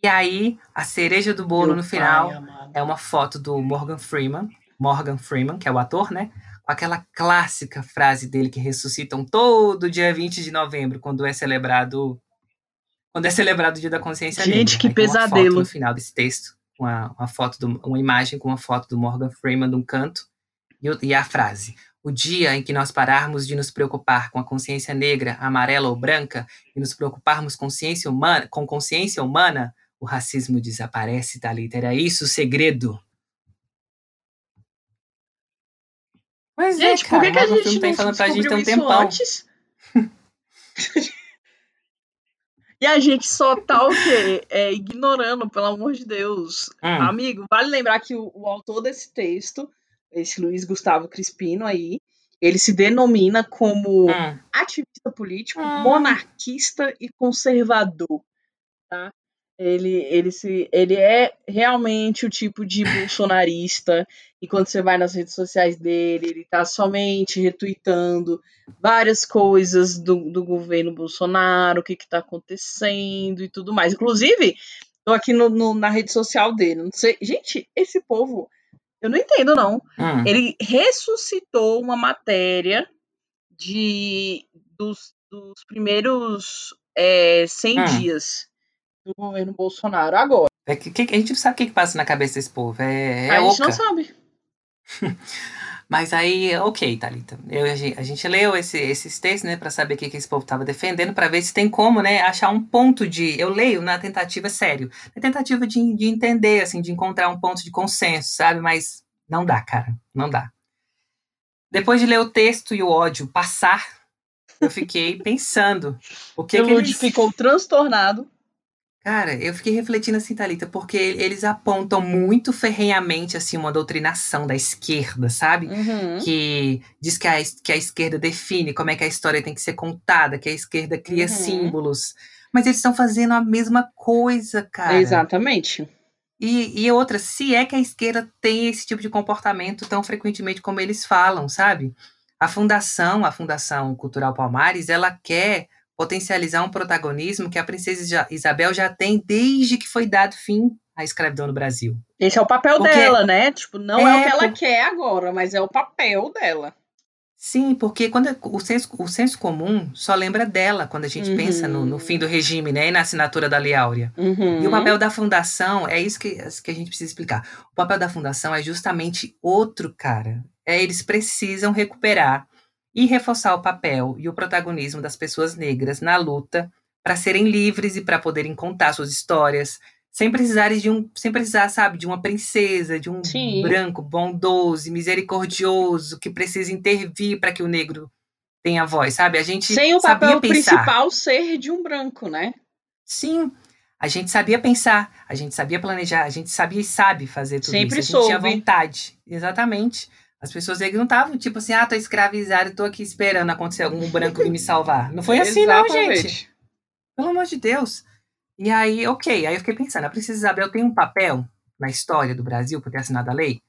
E aí, a cereja do bolo Meu no final pai, é uma foto do Morgan Freeman, Morgan Freeman, que é o ator, né? Com aquela clássica frase dele que ressuscitam todo dia 20 de novembro, quando é celebrado quando é celebrado o Dia da Consciência Gente, Negra. Gente, que né? pesadelo. no final desse texto, uma, uma foto, do, uma imagem com uma foto do Morgan Freeman de um canto, e a frase: o dia em que nós pararmos de nos preocupar com a consciência negra, amarela ou branca e nos preocuparmos consciência humana, com consciência humana, o racismo desaparece, Thalita. Era isso o segredo. Mas é, gente, é, cara, por que, que a gente não, falando pra gente tem um tempão. Antes? e a gente só tá o quê? É, ignorando, pelo amor de Deus. Hum. Amigo, vale lembrar que o, o autor desse texto esse Luiz Gustavo Crispino aí, ele se denomina como hum. ativista político, hum. monarquista e conservador, tá? Ele, ele, se, ele é realmente o tipo de bolsonarista, e quando você vai nas redes sociais dele, ele tá somente retweetando várias coisas do, do governo Bolsonaro, o que que tá acontecendo e tudo mais. Inclusive, tô aqui no, no na rede social dele, não sei, gente, esse povo eu não entendo, não. Hum. Ele ressuscitou uma matéria de dos, dos primeiros é, 100 hum. dias do governo Bolsonaro agora. É que, que, a gente não sabe o que, que passa na cabeça desse povo. É, é a gente não sabe. Mas aí, ok, Thalita. Eu, a, gente, a gente leu esse, esses textos, né, para saber o que, que esse povo estava defendendo, para ver se tem como, né, achar um ponto de. Eu leio na tentativa, sério, na tentativa de, de entender, assim, de encontrar um ponto de consenso, sabe? Mas não dá, cara, não dá. Depois de ler o texto e o ódio passar, eu fiquei pensando. O que, que eles... ficou transtornado. Cara, eu fiquei refletindo assim, Thalita, porque eles apontam muito ferrenhamente assim uma doutrinação da esquerda, sabe? Uhum. Que diz que a, que a esquerda define como é que a história tem que ser contada, que a esquerda cria uhum. símbolos. Mas eles estão fazendo a mesma coisa, cara. Exatamente. E, e outra, se é que a esquerda tem esse tipo de comportamento tão frequentemente como eles falam, sabe? A fundação, a Fundação Cultural Palmares, ela quer potencializar um protagonismo que a princesa Isabel já tem desde que foi dado fim à escravidão no Brasil. Esse é o papel porque dela, né? Tipo, não é, é, o que ela por... quer agora, mas é o papel dela. Sim, porque quando o senso, o senso comum só lembra dela quando a gente uhum. pensa no, no, fim do regime, né? E na assinatura da Lei Áurea. Uhum. E o papel da fundação, é isso que, que a gente precisa explicar. O papel da fundação é justamente outro, cara. É, eles precisam recuperar e reforçar o papel e o protagonismo das pessoas negras na luta para serem livres e para poderem contar suas histórias, sem precisar de um, sem precisar, sabe, de uma princesa, de um Sim. branco bondoso, misericordioso que precisa intervir para que o negro tenha voz, sabe? A gente sem o papel principal ser de um branco, né? Sim, a gente sabia pensar, a gente sabia planejar, a gente sabia e sabe fazer tudo Sempre isso. A gente soube. tinha vontade, exatamente. As pessoas negras não estavam tipo assim, ah, tô escravizado, tô aqui esperando acontecer algum branco me salvar. Não foi assim, não, gente. Pelo amor de Deus. E aí, ok, aí eu fiquei pensando, a Princesa Isabel tem um papel na história do Brasil por ter assinado a lei?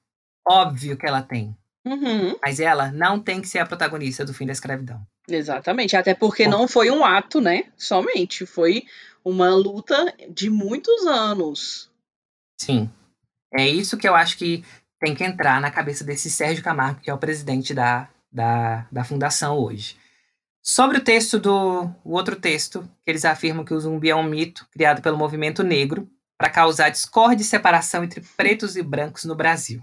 Óbvio que ela tem. Uhum. Mas ela não tem que ser a protagonista do fim da escravidão. Exatamente, até porque Bom. não foi um ato, né? Somente. Foi uma luta de muitos anos. Sim. É isso que eu acho que tem que entrar na cabeça desse Sérgio Camargo, que é o presidente da, da, da fundação hoje. Sobre o texto do o outro texto, que eles afirmam que o zumbi é um mito criado pelo movimento negro para causar discórdia e separação entre pretos e brancos no Brasil.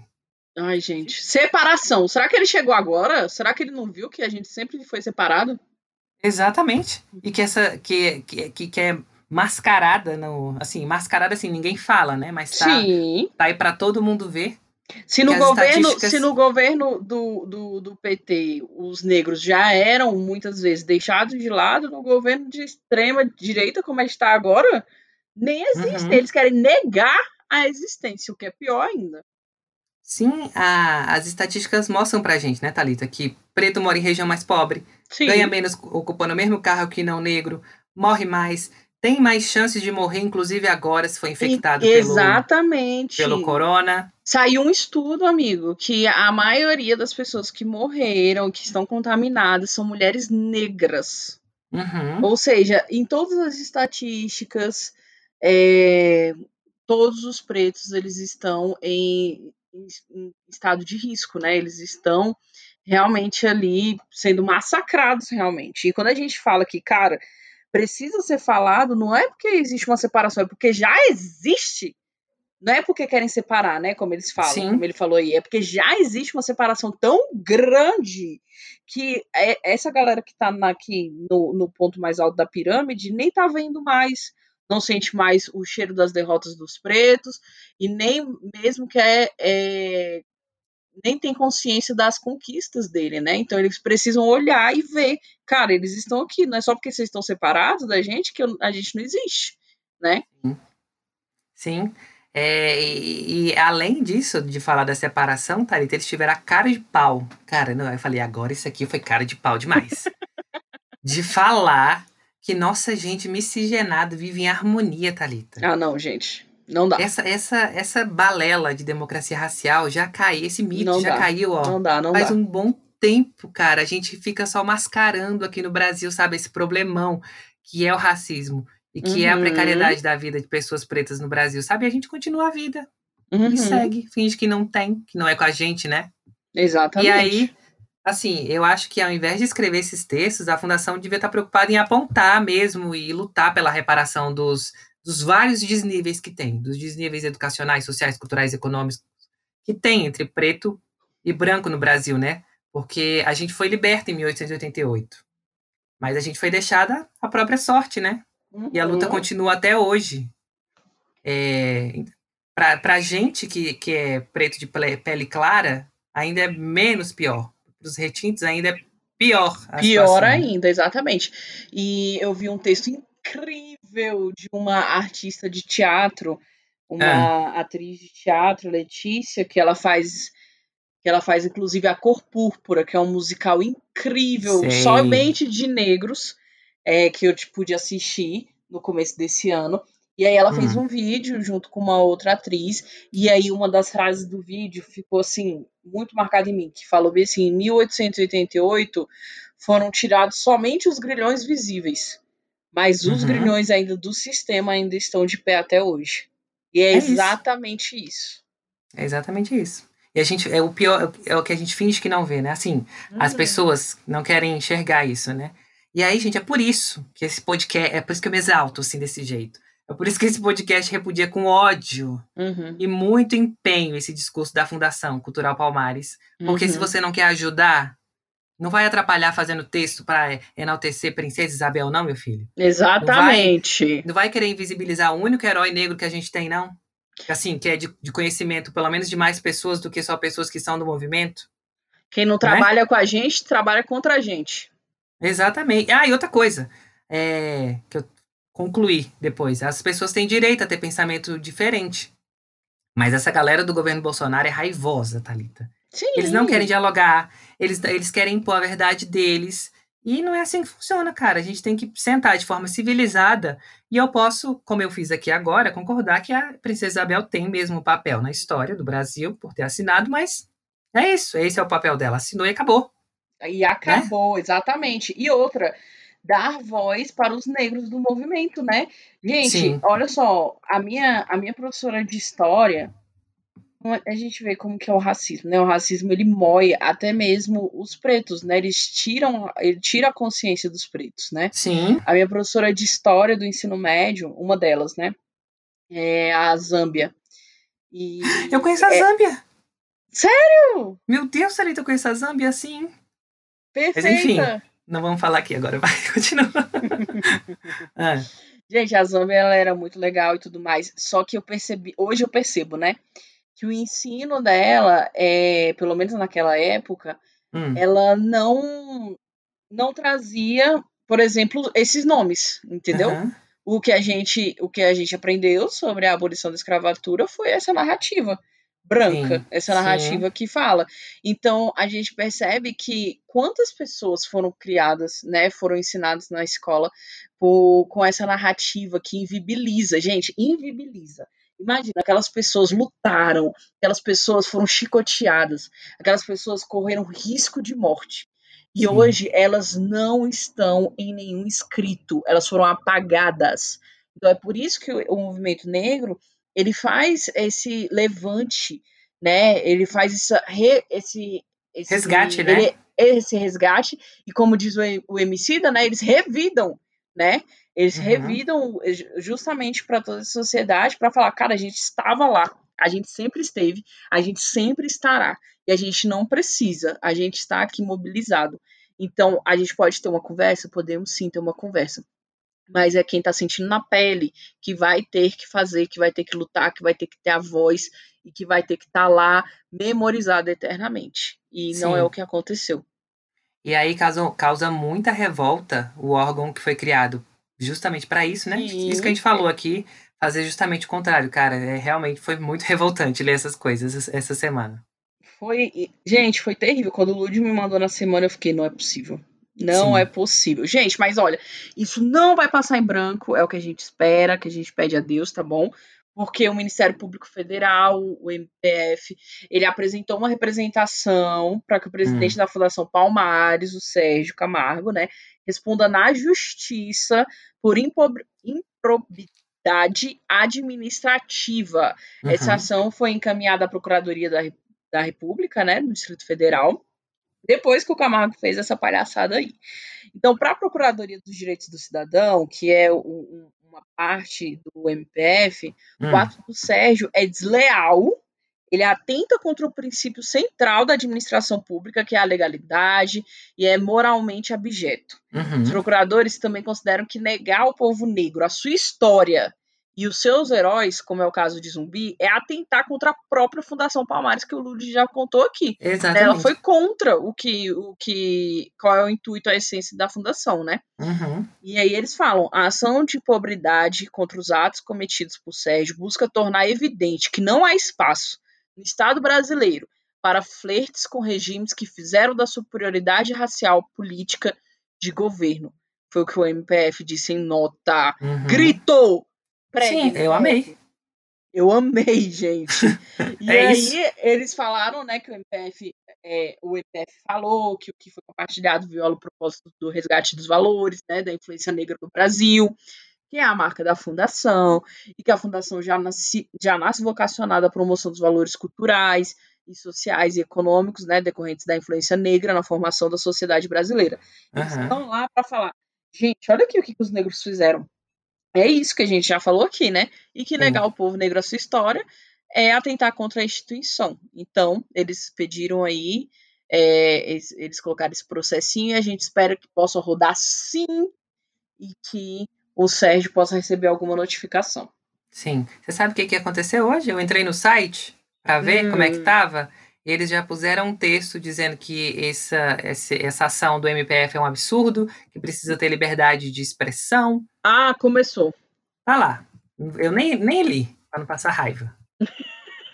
Ai, gente, separação. Será que ele chegou agora? Será que ele não viu que a gente sempre foi separado? Exatamente. E que essa que, que, que é mascarada no, assim, mascarada assim, ninguém fala, né? Mas tá, Sim. tá aí para todo mundo ver se no, governo, estatísticas... se no governo do, do, do PT os negros já eram muitas vezes deixados de lado, no governo de extrema direita, como é está agora, nem existe. Uhum. Eles querem negar a existência, o que é pior ainda. Sim, a, as estatísticas mostram pra gente, né, Thalita, que preto mora em região mais pobre, Sim. ganha menos ocupando o mesmo carro que não negro, morre mais, tem mais chances de morrer, inclusive agora, se for infectado Exatamente. Pelo, pelo corona. Saiu um estudo, amigo, que a maioria das pessoas que morreram, que estão contaminadas, são mulheres negras. Uhum. Ou seja, em todas as estatísticas, é, todos os pretos eles estão em, em, em estado de risco, né? Eles estão realmente ali sendo massacrados realmente. E quando a gente fala que, cara, precisa ser falado, não é porque existe uma separação, é porque já existe. Não é porque querem separar, né? Como eles falam, Sim. como ele falou aí, é porque já existe uma separação tão grande que é, essa galera que tá aqui no, no ponto mais alto da pirâmide nem tá vendo mais, não sente mais o cheiro das derrotas dos pretos, e nem mesmo que é, é nem tem consciência das conquistas dele, né? Então eles precisam olhar e ver, cara, eles estão aqui, não é só porque vocês estão separados da gente que a gente não existe, né? Sim. É, e, e, além disso, de falar da separação, Thalita, eles tiveram a cara de pau. Cara, não, eu falei, agora isso aqui foi cara de pau demais. de falar que nossa gente miscigenada vive em harmonia, Thalita. Ah, não, gente. Não dá. Essa, essa, essa balela de democracia racial já caiu, esse mito não já dá. caiu, ó. Não dá, não faz dá. um bom tempo, cara. A gente fica só mascarando aqui no Brasil, sabe, esse problemão que é o racismo e que uhum. é a precariedade da vida de pessoas pretas no Brasil, sabe? E a gente continua a vida uhum. e segue, finge que não tem, que não é com a gente, né? Exatamente. E aí, assim, eu acho que ao invés de escrever esses textos, a fundação devia estar preocupada em apontar mesmo e lutar pela reparação dos dos vários desníveis que tem, dos desníveis educacionais, sociais, culturais, econômicos que tem entre preto e branco no Brasil, né? Porque a gente foi liberta em 1888. Mas a gente foi deixada à própria sorte, né? Uhum. E a luta uhum. continua até hoje. É, para a gente que, que é preto de pele clara, ainda é menos pior. Para os retintos, ainda é pior. Pior ainda, exatamente. E eu vi um texto incrível de uma artista de teatro, uma ah. atriz de teatro, Letícia, que ela faz que ela faz inclusive a Cor Púrpura, que é um musical incrível, Sei. somente de negros, é, que eu pude assistir no começo desse ano. E aí ela hum. fez um vídeo junto com uma outra atriz, e aí uma das frases do vídeo ficou assim, muito marcada em mim, que falou bem assim, em 1888 foram tirados somente os grilhões visíveis, mas os uhum. grilhões ainda do sistema ainda estão de pé até hoje. E é, é exatamente isso. isso. É exatamente isso. E a gente, é o pior, é o que a gente finge que não vê, né? Assim, uhum. as pessoas não querem enxergar isso, né? E aí, gente, é por isso que esse podcast, é por isso que eu me exalto, assim, desse jeito. É por isso que esse podcast repudia com ódio uhum. e muito empenho esse discurso da Fundação Cultural Palmares. Porque uhum. se você não quer ajudar, não vai atrapalhar fazendo texto para enaltecer Princesa Isabel, não, meu filho. Exatamente. Não vai, não vai, querer invisibilizar o único herói negro que a gente tem, não? Assim, que é de, de conhecimento, pelo menos de mais pessoas do que só pessoas que são do movimento. Quem não, não trabalha é? com a gente, trabalha contra a gente. Exatamente. Ah, e outra coisa. É, que eu concluir depois. As pessoas têm direito a ter pensamento diferente. Mas essa galera do governo Bolsonaro é raivosa, Thalita. Sim. Eles não querem dialogar, eles, eles querem impor a verdade deles. E não é assim que funciona, cara. A gente tem que sentar de forma civilizada. E eu posso, como eu fiz aqui agora, concordar que a Princesa Isabel tem mesmo papel na história do Brasil por ter assinado, mas é isso. Esse é o papel dela. Assinou e acabou. E acabou, né? exatamente. E outra, dar voz para os negros do movimento, né? Gente, Sim. olha só, a minha, a minha professora de história, a gente vê como que é o racismo, né? O racismo ele mói até mesmo os pretos, né? Eles tiram, ele tira a consciência dos pretos, né? Sim. A minha professora de história do ensino médio, uma delas, né? É a Zâmbia. E eu conheço a é... Zâmbia. Sério? Meu Deus, Thalita, eu conheço a Zâmbia, sim. Perfeita. Mas enfim, não vamos falar aqui agora, vai, continua. ah. Gente, a Zambia ela era muito legal e tudo mais, só que eu percebi, hoje eu percebo, né, que o ensino dela, é, pelo menos naquela época, hum. ela não não trazia, por exemplo, esses nomes, entendeu? Uhum. O que a gente o que a gente aprendeu sobre a abolição da escravatura foi essa narrativa branca, sim, essa narrativa sim. que fala. Então a gente percebe que quantas pessoas foram criadas, né, foram ensinadas na escola por, com essa narrativa que invibiliza, gente, invibiliza. Imagina, aquelas pessoas lutaram, aquelas pessoas foram chicoteadas, aquelas pessoas correram risco de morte. E Sim. hoje elas não estão em nenhum escrito, elas foram apagadas. Então é por isso que o, movimento negro ele faz esse levante, né? Ele faz essa re, esse, esse resgate, né? ele, né? Esse resgate e como diz o, o Emicida, né? Eles revidam, né? Eles uhum. revidam justamente para toda a sociedade para falar, cara, a gente estava lá, a gente sempre esteve, a gente sempre estará e a gente não precisa, a gente está aqui mobilizado. Então, a gente pode ter uma conversa? Podemos sim ter uma conversa mas é quem está sentindo na pele que vai ter que fazer, que vai ter que lutar, que vai ter que ter a voz e que vai ter que estar tá lá memorizado eternamente. E Sim. não é o que aconteceu. E aí causa, causa muita revolta o órgão que foi criado justamente para isso, né? Sim. Isso que a gente falou aqui, fazer justamente o contrário, cara. É, realmente foi muito revoltante ler essas coisas essa semana. Foi, gente, foi terrível. Quando o Lud me mandou na semana, eu fiquei, não é possível. Não Sim. é possível. Gente, mas olha, isso não vai passar em branco, é o que a gente espera, que a gente pede a Deus, tá bom? Porque o Ministério Público Federal, o MPF, ele apresentou uma representação para que o presidente hum. da Fundação Palmares, o Sérgio Camargo, né, responda na justiça por improbidade administrativa. Uhum. Essa ação foi encaminhada à Procuradoria da, da República, né, do Distrito Federal depois que o Camargo fez essa palhaçada aí. Então, para a Procuradoria dos Direitos do Cidadão, que é um, uma parte do MPF, hum. o ato do Sérgio é desleal ele atenta contra o princípio central da administração pública, que é a legalidade, e é moralmente abjeto. Uhum. Os procuradores também consideram que negar ao povo negro a sua história e os seus heróis, como é o caso de Zumbi, é atentar contra a própria Fundação Palmares, que o Lula já contou aqui. Exatamente. Ela foi contra o que, o que, qual é o intuito, a essência da fundação, né? Uhum. E aí eles falam: a ação de pobridade contra os atos cometidos por Sérgio busca tornar evidente que não há espaço no Estado brasileiro para flertes com regimes que fizeram da superioridade racial política de governo. Foi o que o MPF disse em nota. Uhum. Gritou! Pregue, Sim, eu pregue. amei. Eu amei, gente. E É aí isso. eles falaram, né, que o MPF, é, o MPF falou que o que foi compartilhado viola o propósito do resgate dos valores, né, da influência negra no Brasil, que é a marca da fundação, e que a fundação já nasce, já nasce vocacionada à promoção dos valores culturais e sociais e econômicos, né, decorrentes da influência negra na formação da sociedade brasileira. Eles estão lá para falar, gente, olha aqui o que, que os negros fizeram. É isso que a gente já falou aqui, né? E que negar ao povo negro a sua história é atentar contra a instituição. Então, eles pediram aí, é, eles, eles colocaram esse processinho e a gente espera que possa rodar sim e que o Sérgio possa receber alguma notificação. Sim. Você sabe o que, que aconteceu hoje? Eu entrei no site para ver como é que Hum. tava. E eles já puseram um texto dizendo que essa, essa, essa ação do MPF é um absurdo, que precisa ter liberdade de expressão. Ah, começou. Tá lá. Eu nem, nem li, para não passar raiva.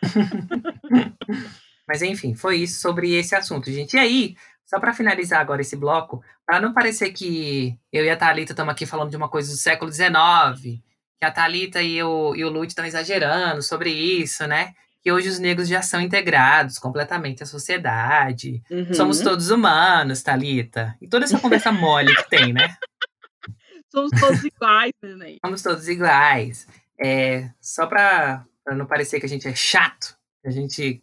Mas enfim, foi isso sobre esse assunto, gente. E aí, só para finalizar agora esse bloco, para não parecer que eu e a Thalita estamos aqui falando de uma coisa do século XIX, que a Thalita e o, e o Lute estão exagerando sobre isso, né? Que hoje os negros já são integrados completamente à sociedade. Uhum. Somos todos humanos, Thalita. E toda essa conversa mole que tem, né? Somos todos iguais, né? somos todos iguais. É, só para não parecer que a gente é chato, a gente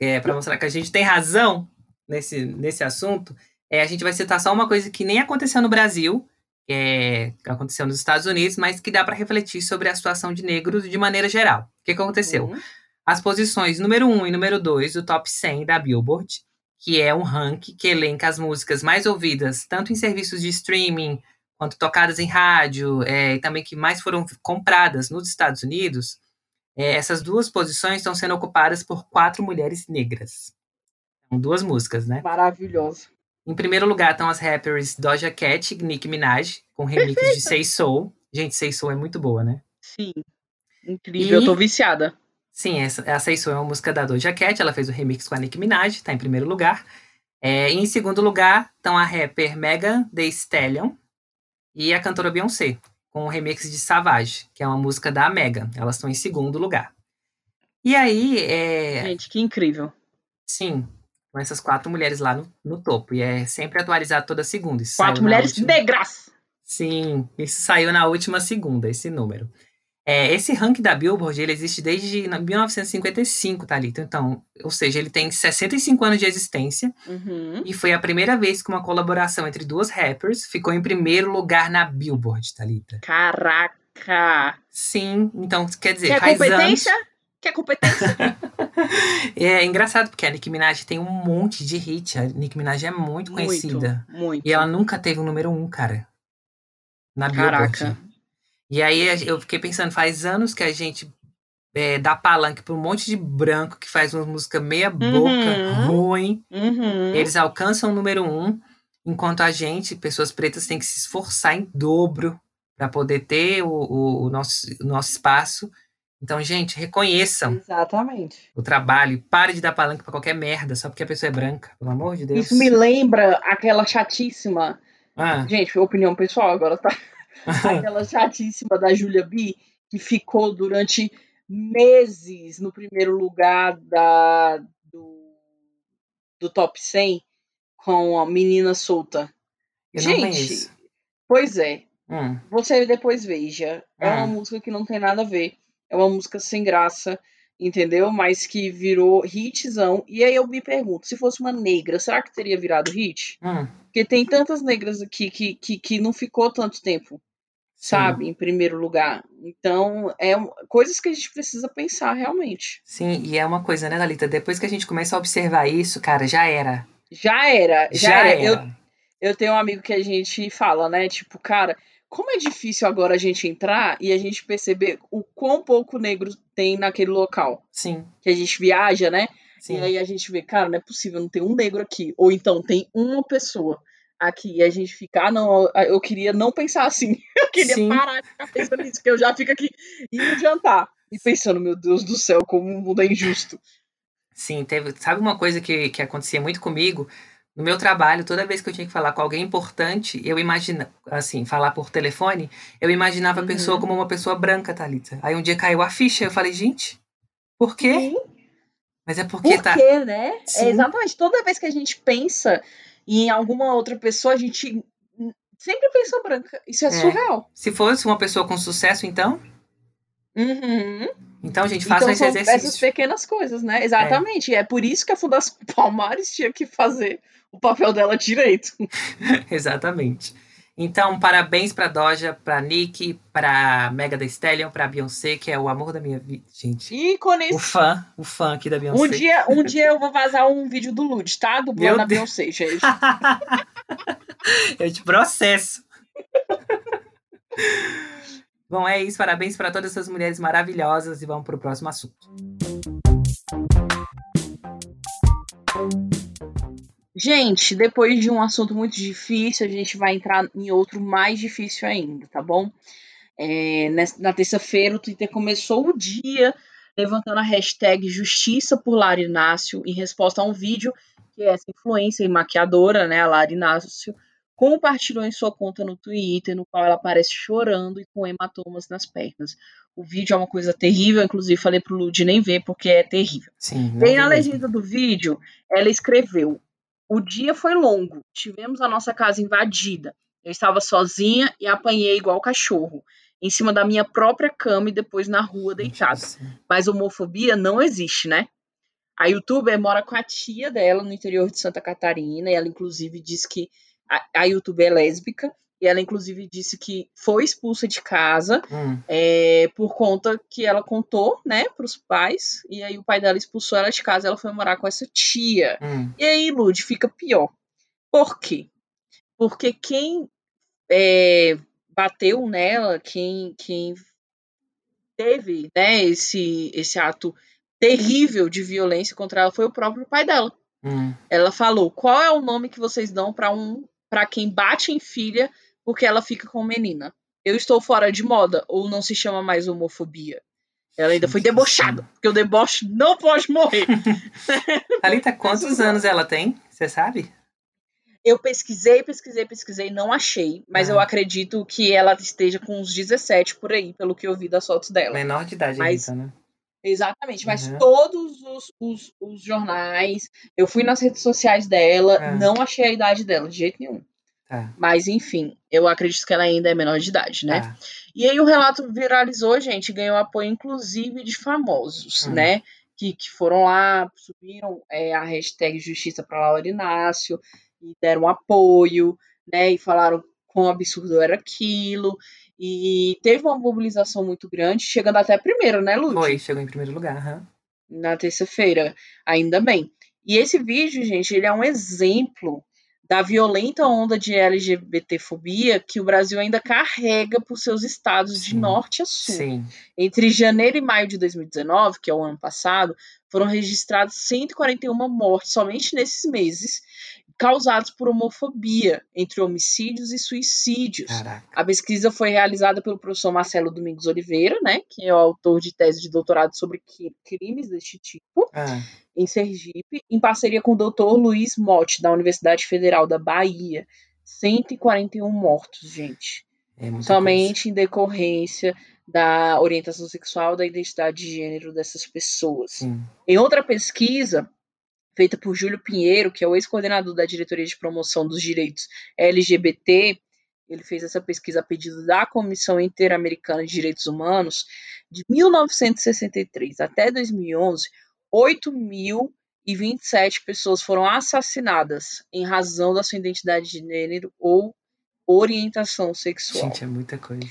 é, para mostrar que a gente tem razão nesse, nesse assunto, é, a gente vai citar só uma coisa que nem aconteceu no Brasil, que, é, aconteceu nos Estados Unidos, mas que dá para refletir sobre a situação de negros de maneira geral. O que, que aconteceu? Uhum. As posições número 1 e número 2 do Top 100 da Billboard, que é um ranking que elenca as músicas mais ouvidas, tanto em serviços de streaming quanto tocadas em rádio, é, e também que mais foram compradas nos Estados Unidos, é, essas duas posições estão sendo ocupadas por quatro mulheres negras. São duas músicas, né? Maravilhoso. Em primeiro lugar estão as rappers Doja Cat e Nicki Minaj, com remix de Say Soul. Gente, Say Soul é muito boa, né? Sim. Incrível, E- eu tô viciada. Sim, essa, a Say Soul é uma música da Doja Cat, ela fez o remix com a Nicki Minaj, tá em primeiro lugar. É, em segundo lugar estão a rapper Megan Thee Stallion e a cantora Beyoncé, com o remix de Savage, que é uma música da Megan. Elas estão em segundo lugar. E aí, é, Gente, que incrível. sim, com essas quatro mulheres lá no, no topo. E é sempre atualizado toda segunda. Isso Quatro mulheres última- negras. Sim, isso saiu na última segunda, esse número. É, esse ranking da Billboard, ele existe desde na- 1955, Thalita. Então, ou seja, ele tem 65 anos de existência Uhum. e foi a primeira vez que uma colaboração entre duas rappers ficou em primeiro lugar na Billboard, Thalita. Caraca. Sim, então quer dizer, Quer competência? Quer competência? É engraçado porque a Nicki Minaj tem um monte de hit. A Nicki Minaj é muito conhecida. Muito, muito. E ela nunca teve o número um, cara. Na Billboard. E aí eu fiquei pensando, faz anos que a gente é, dá palanque pra um monte de branco que faz uma música meia boca, Uhum. ruim. Uhum. Eles alcançam o número um, enquanto a gente, pessoas pretas, tem que se esforçar em dobro para poder ter o, o- o nosso, o nosso espaço. Então, gente, reconheçam Exatamente. o trabalho pare de dar palanque pra qualquer merda só porque a pessoa é branca, pelo amor de Deus. Isso me lembra aquela chatíssima. Ah, Gente, opinião pessoal agora, tá? Aquela chatíssima da Julia B, que ficou durante meses no primeiro lugar da, do, do top 100 com a menina solta. eu Gente. Pois é. Hum, Você depois veja. É uma Hum. música que não tem nada a ver. É uma música sem graça, entendeu? Mas que virou hitzão. E aí eu me pergunto, se fosse uma negra, será que teria virado hit? hum, Porque tem tantas negras aqui que, que, que não ficou tanto tempo. Sabe? Em primeiro lugar. Então, é coisas que a gente precisa pensar realmente. Sim, e é uma coisa, né, Dalita? Depois que a gente começa a observar isso, cara, já era. Já era, já, já era. era. Eu, eu tenho um amigo que a gente fala, né? Tipo, cara, como é difícil agora a gente entrar e a gente perceber o quão pouco negro tem naquele local. Sim. Que a gente viaja, né? Sim. E aí a gente vê, cara, não é possível, não tem um negro aqui. Ou então tem uma pessoa aqui e a gente fica, ah, não, eu queria não pensar assim. Eu queria Sim. parar de ficar pensando nisso, porque eu já fico aqui indo jantar e pensando, meu Deus do céu, como o mundo é injusto. Sim, teve. Sabe uma coisa que, que acontecia muito comigo? No meu trabalho, toda vez que eu tinha que falar com alguém importante, eu imagina, assim, falar por telefone, eu imaginava uhum. a pessoa como uma pessoa branca, Thalita. Aí um dia caiu a ficha, eu falei, gente, por quê? Sim. Mas é porque por tá. Por quê, né? É exatamente. Toda vez que a gente pensa em alguma outra pessoa, a gente sempre pensa branca. Isso é, é. surreal. Se fosse uma pessoa com sucesso, então. Uhum. Então, gente, faça então, esse exercício. Essas pequenas coisas, né? Exatamente. É. é por isso que a Fundação Palmares tinha que fazer o papel dela direito. Exatamente. Então, parabéns pra Doja, pra Nick, pra Mega da Stallion, pra Beyoncé, que é o amor da minha vida, gente. Ícones. O fã, o fã aqui da Beyoncé. Um dia, um dia eu vou vazar um vídeo do Lud, tá? Do Meu da Beyoncé, gente. eu te processo. Bom, é isso. Parabéns para todas essas mulheres maravilhosas e vamos para o próximo assunto. Gente, depois de um assunto muito difícil, a gente vai entrar em outro mais difícil ainda, tá bom? É, na terça-feira, o Twitter começou o dia levantando a hashtag Justiça por Lara Inácio em resposta a um vídeo que essa influência e maquiadora, né, a Lara Inácio, compartilhou em sua conta no Twitter, no qual ela aparece chorando e com hematomas nas pernas. O vídeo é uma coisa terrível, inclusive falei pro Lud nem ver porque é terrível. Sim, Bem na legenda do vídeo, ela escreveu: o dia foi longo. Tivemos a nossa casa invadida. Eu estava sozinha e apanhei igual cachorro, em cima da minha própria cama e depois na rua deitada. Mas homofobia não existe, né? A youtuber mora com a tia dela no interior de Santa Catarina e ela inclusive diz que a, a youtuber é lésbica e ela, inclusive, disse que foi expulsa de casa hum. é, por conta que ela contou, né, pros pais. E aí o pai dela expulsou ela de casa ela foi morar com essa tia. Hum. E aí, Lud, fica pior. Por quê? Porque quem é, bateu nela, quem, quem teve né, esse, esse ato terrível de violência contra ela foi o próprio pai dela. Hum. Ela falou: qual é o nome que vocês dão para um para quem bate em filha porque ela fica com menina. Eu estou fora de moda, ou não se chama mais homofobia. Ela ainda foi debochada, porque o deboche não pode morrer. Thalita, quantos anos ela tem? Você sabe? Eu pesquisei, pesquisei, pesquisei, não achei, mas ah. eu acredito que ela esteja com uns 17 por aí, pelo que eu vi das fotos dela. Menor de idade mas, Rita, né? Exatamente, mas uhum. todos os, os, os, jornais, eu fui nas redes sociais dela, ah. não achei a idade dela, de jeito nenhum. Tá. Mas, enfim, eu acredito que ela ainda é menor de idade, né? Tá. E aí o relato viralizou, gente, ganhou apoio, inclusive, de famosos, hum. né? Que, que foram lá, subiram é, a hashtag Justiça para Laura Inácio e deram apoio, né? E falaram quão absurdo era aquilo. E teve uma mobilização muito grande, chegando até primeiro, né, Lu? Foi, chegou em primeiro lugar. Uhum. Na terça-feira, ainda bem. E esse vídeo, gente, ele é um exemplo da violenta onda de LGBTfobia que o Brasil ainda carrega por seus estados Sim. de norte a sul. Sim. Entre janeiro e maio de 2019, que é o ano passado, foram registradas 141 mortes somente nesses meses, causados por homofobia, entre homicídios e suicídios. Caraca. A pesquisa foi realizada pelo professor Marcelo Domingos Oliveira, né, que é o autor de tese de doutorado sobre crimes deste tipo. Ah em Sergipe, em parceria com o doutor Luiz Motti, da Universidade Federal da Bahia. 141 mortos, gente. É Somente coisa. em decorrência da orientação sexual, da identidade de gênero dessas pessoas. Sim. Em outra pesquisa, feita por Júlio Pinheiro, que é o ex-coordenador da Diretoria de Promoção dos Direitos LGBT, ele fez essa pesquisa a pedido da Comissão Interamericana de Direitos Humanos, de 1963 até 2011, 8.027 pessoas foram assassinadas em razão da sua identidade de gênero ou orientação sexual. Gente, é muita coisa.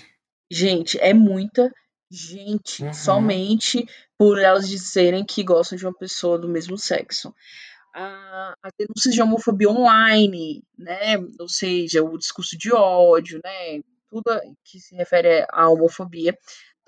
Gente, é muita gente, Uhum. somente por elas disserem que gostam de uma pessoa do mesmo sexo. A, as denúncias de homofobia online, né? Ou seja, o discurso de ódio, né? Tudo que se refere à homofobia,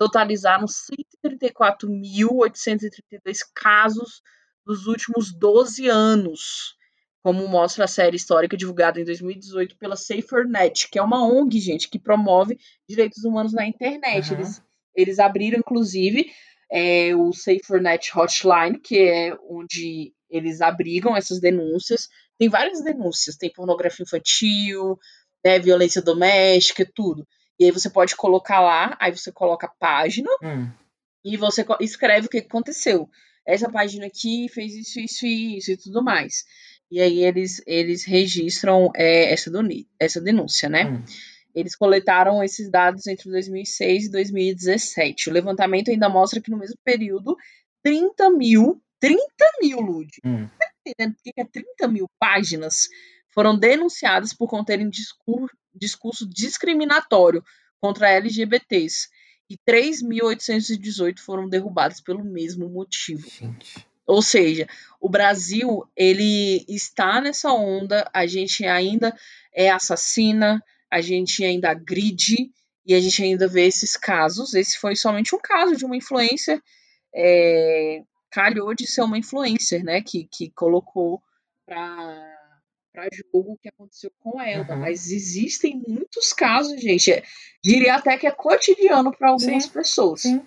totalizaram 134.832 casos nos últimos 12 anos, como mostra a série histórica divulgada em 2018 pela SaferNet, que é uma ONG, gente, que promove direitos humanos na internet. Uhum. Eles, eles abriram, inclusive, é, o SaferNet Hotline, que é onde eles abrigam essas denúncias. Tem várias denúncias, tem pornografia infantil, né, violência doméstica, tudo. E aí você pode colocar lá, aí você coloca a página Hum. e você escreve o que aconteceu. Essa página aqui fez isso, isso e isso e tudo mais. E aí eles, eles registram é, essa, essa denúncia, né? Hum. Eles coletaram esses dados entre 2006 e 2017. O levantamento ainda mostra que no mesmo período, 30 mil, 30 mil, Lud, Hum. entendendo por que que é 30 mil páginas foram denunciadas por conterem discur- discurso discriminatório contra LGBTs e 3.818 foram derrubados pelo mesmo motivo. Gente. Ou seja, o Brasil ele está nessa onda, a gente ainda é assassina, a gente ainda agride e a gente ainda vê esses casos. Esse foi somente um caso de uma influencer, é, calhou de ser uma influencer, né, que, que colocou para para jogo o que aconteceu com ela. Uhum. Mas existem muitos casos, gente. É, diria até que é cotidiano para algumas Sim, pessoas. sim.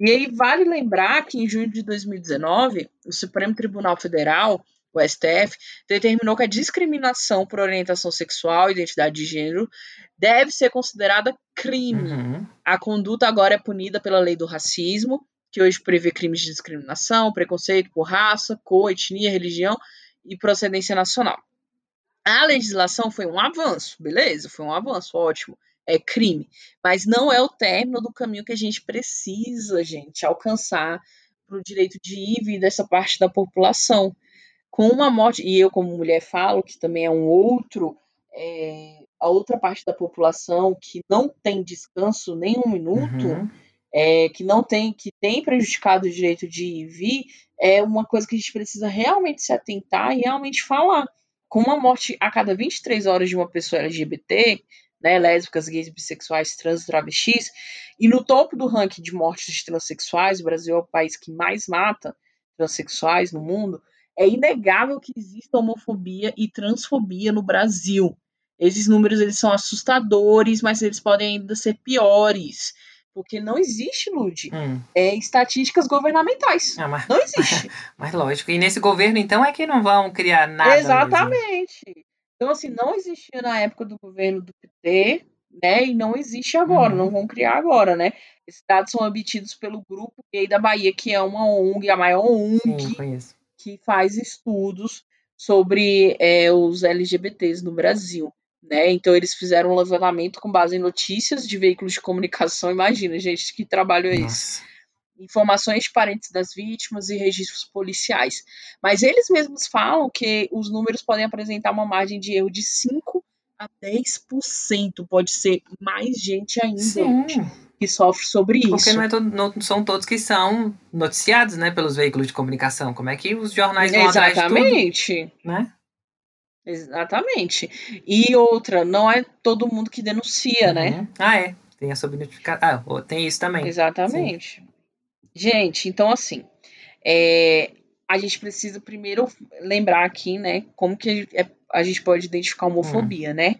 E aí vale lembrar que em junho de 2019, o Supremo Tribunal Federal, o STF, determinou que a discriminação por orientação sexual e identidade de gênero deve ser considerada crime. Uhum. A conduta agora é punida pela lei do racismo, que hoje prevê crimes de discriminação, preconceito por raça, cor, etnia, religião e procedência nacional. A legislação foi um avanço, beleza? Foi um avanço, ótimo. É crime. Mas não é o término do caminho que a gente precisa, gente, alcançar para o direito de ir e vir dessa parte da população. Com uma morte, e eu, como mulher, falo que também é um outro, é, a outra parte da população que não tem descanso nem um minuto, Uhum. é, que não tem, que tem prejudicado o direito de ir e vir, é uma coisa que a gente precisa realmente se atentar e realmente falar. Com uma morte a cada 23 horas de uma pessoa LGBT, né, lésbicas, gays, bissexuais, trans, travestis, e no topo do ranking de mortes de transexuais, o Brasil é o país que mais mata transexuais no mundo, é inegável que exista homofobia e transfobia no Brasil. Esses números eles são assustadores, mas eles podem ainda ser piores, porque não existe, Lud, Hum. é, estatísticas governamentais. Ah, mas, Não existe. mas lógico. E nesse governo, então, é que não vão criar nada. Exatamente. Então, assim, não existia na época do governo do PT, né? E não existe agora, Uhum. não vão criar agora, né? Esses dados são obtidos pelo Grupo Gay da Bahia, que é uma ONG, a maior ONG Sim, que faz estudos sobre é, os LGBTs no Brasil. Né? Então, eles fizeram um levantamento com base em notícias de veículos de comunicação. Imagina, gente, que trabalho é esse? Informações de parentes das vítimas e registros policiais. Mas eles mesmos falam que os números podem apresentar uma margem de erro de 5 a 10%. Pode ser mais gente ainda Sim. que sofre sobre isso. Porque não, é todo- não são todos que são noticiados, né, pelos veículos de comunicação. Como é que os jornais vão atrás de tudo, Exatamente. né? Exatamente. E outra, não é todo mundo que denuncia, né? Uhum. Ah, é. Tem a subnotificação. Ah, tem isso também. Exatamente. Gente, então assim, é, a gente precisa primeiro lembrar aqui, né, como que é- a gente pode identificar a homofobia, né?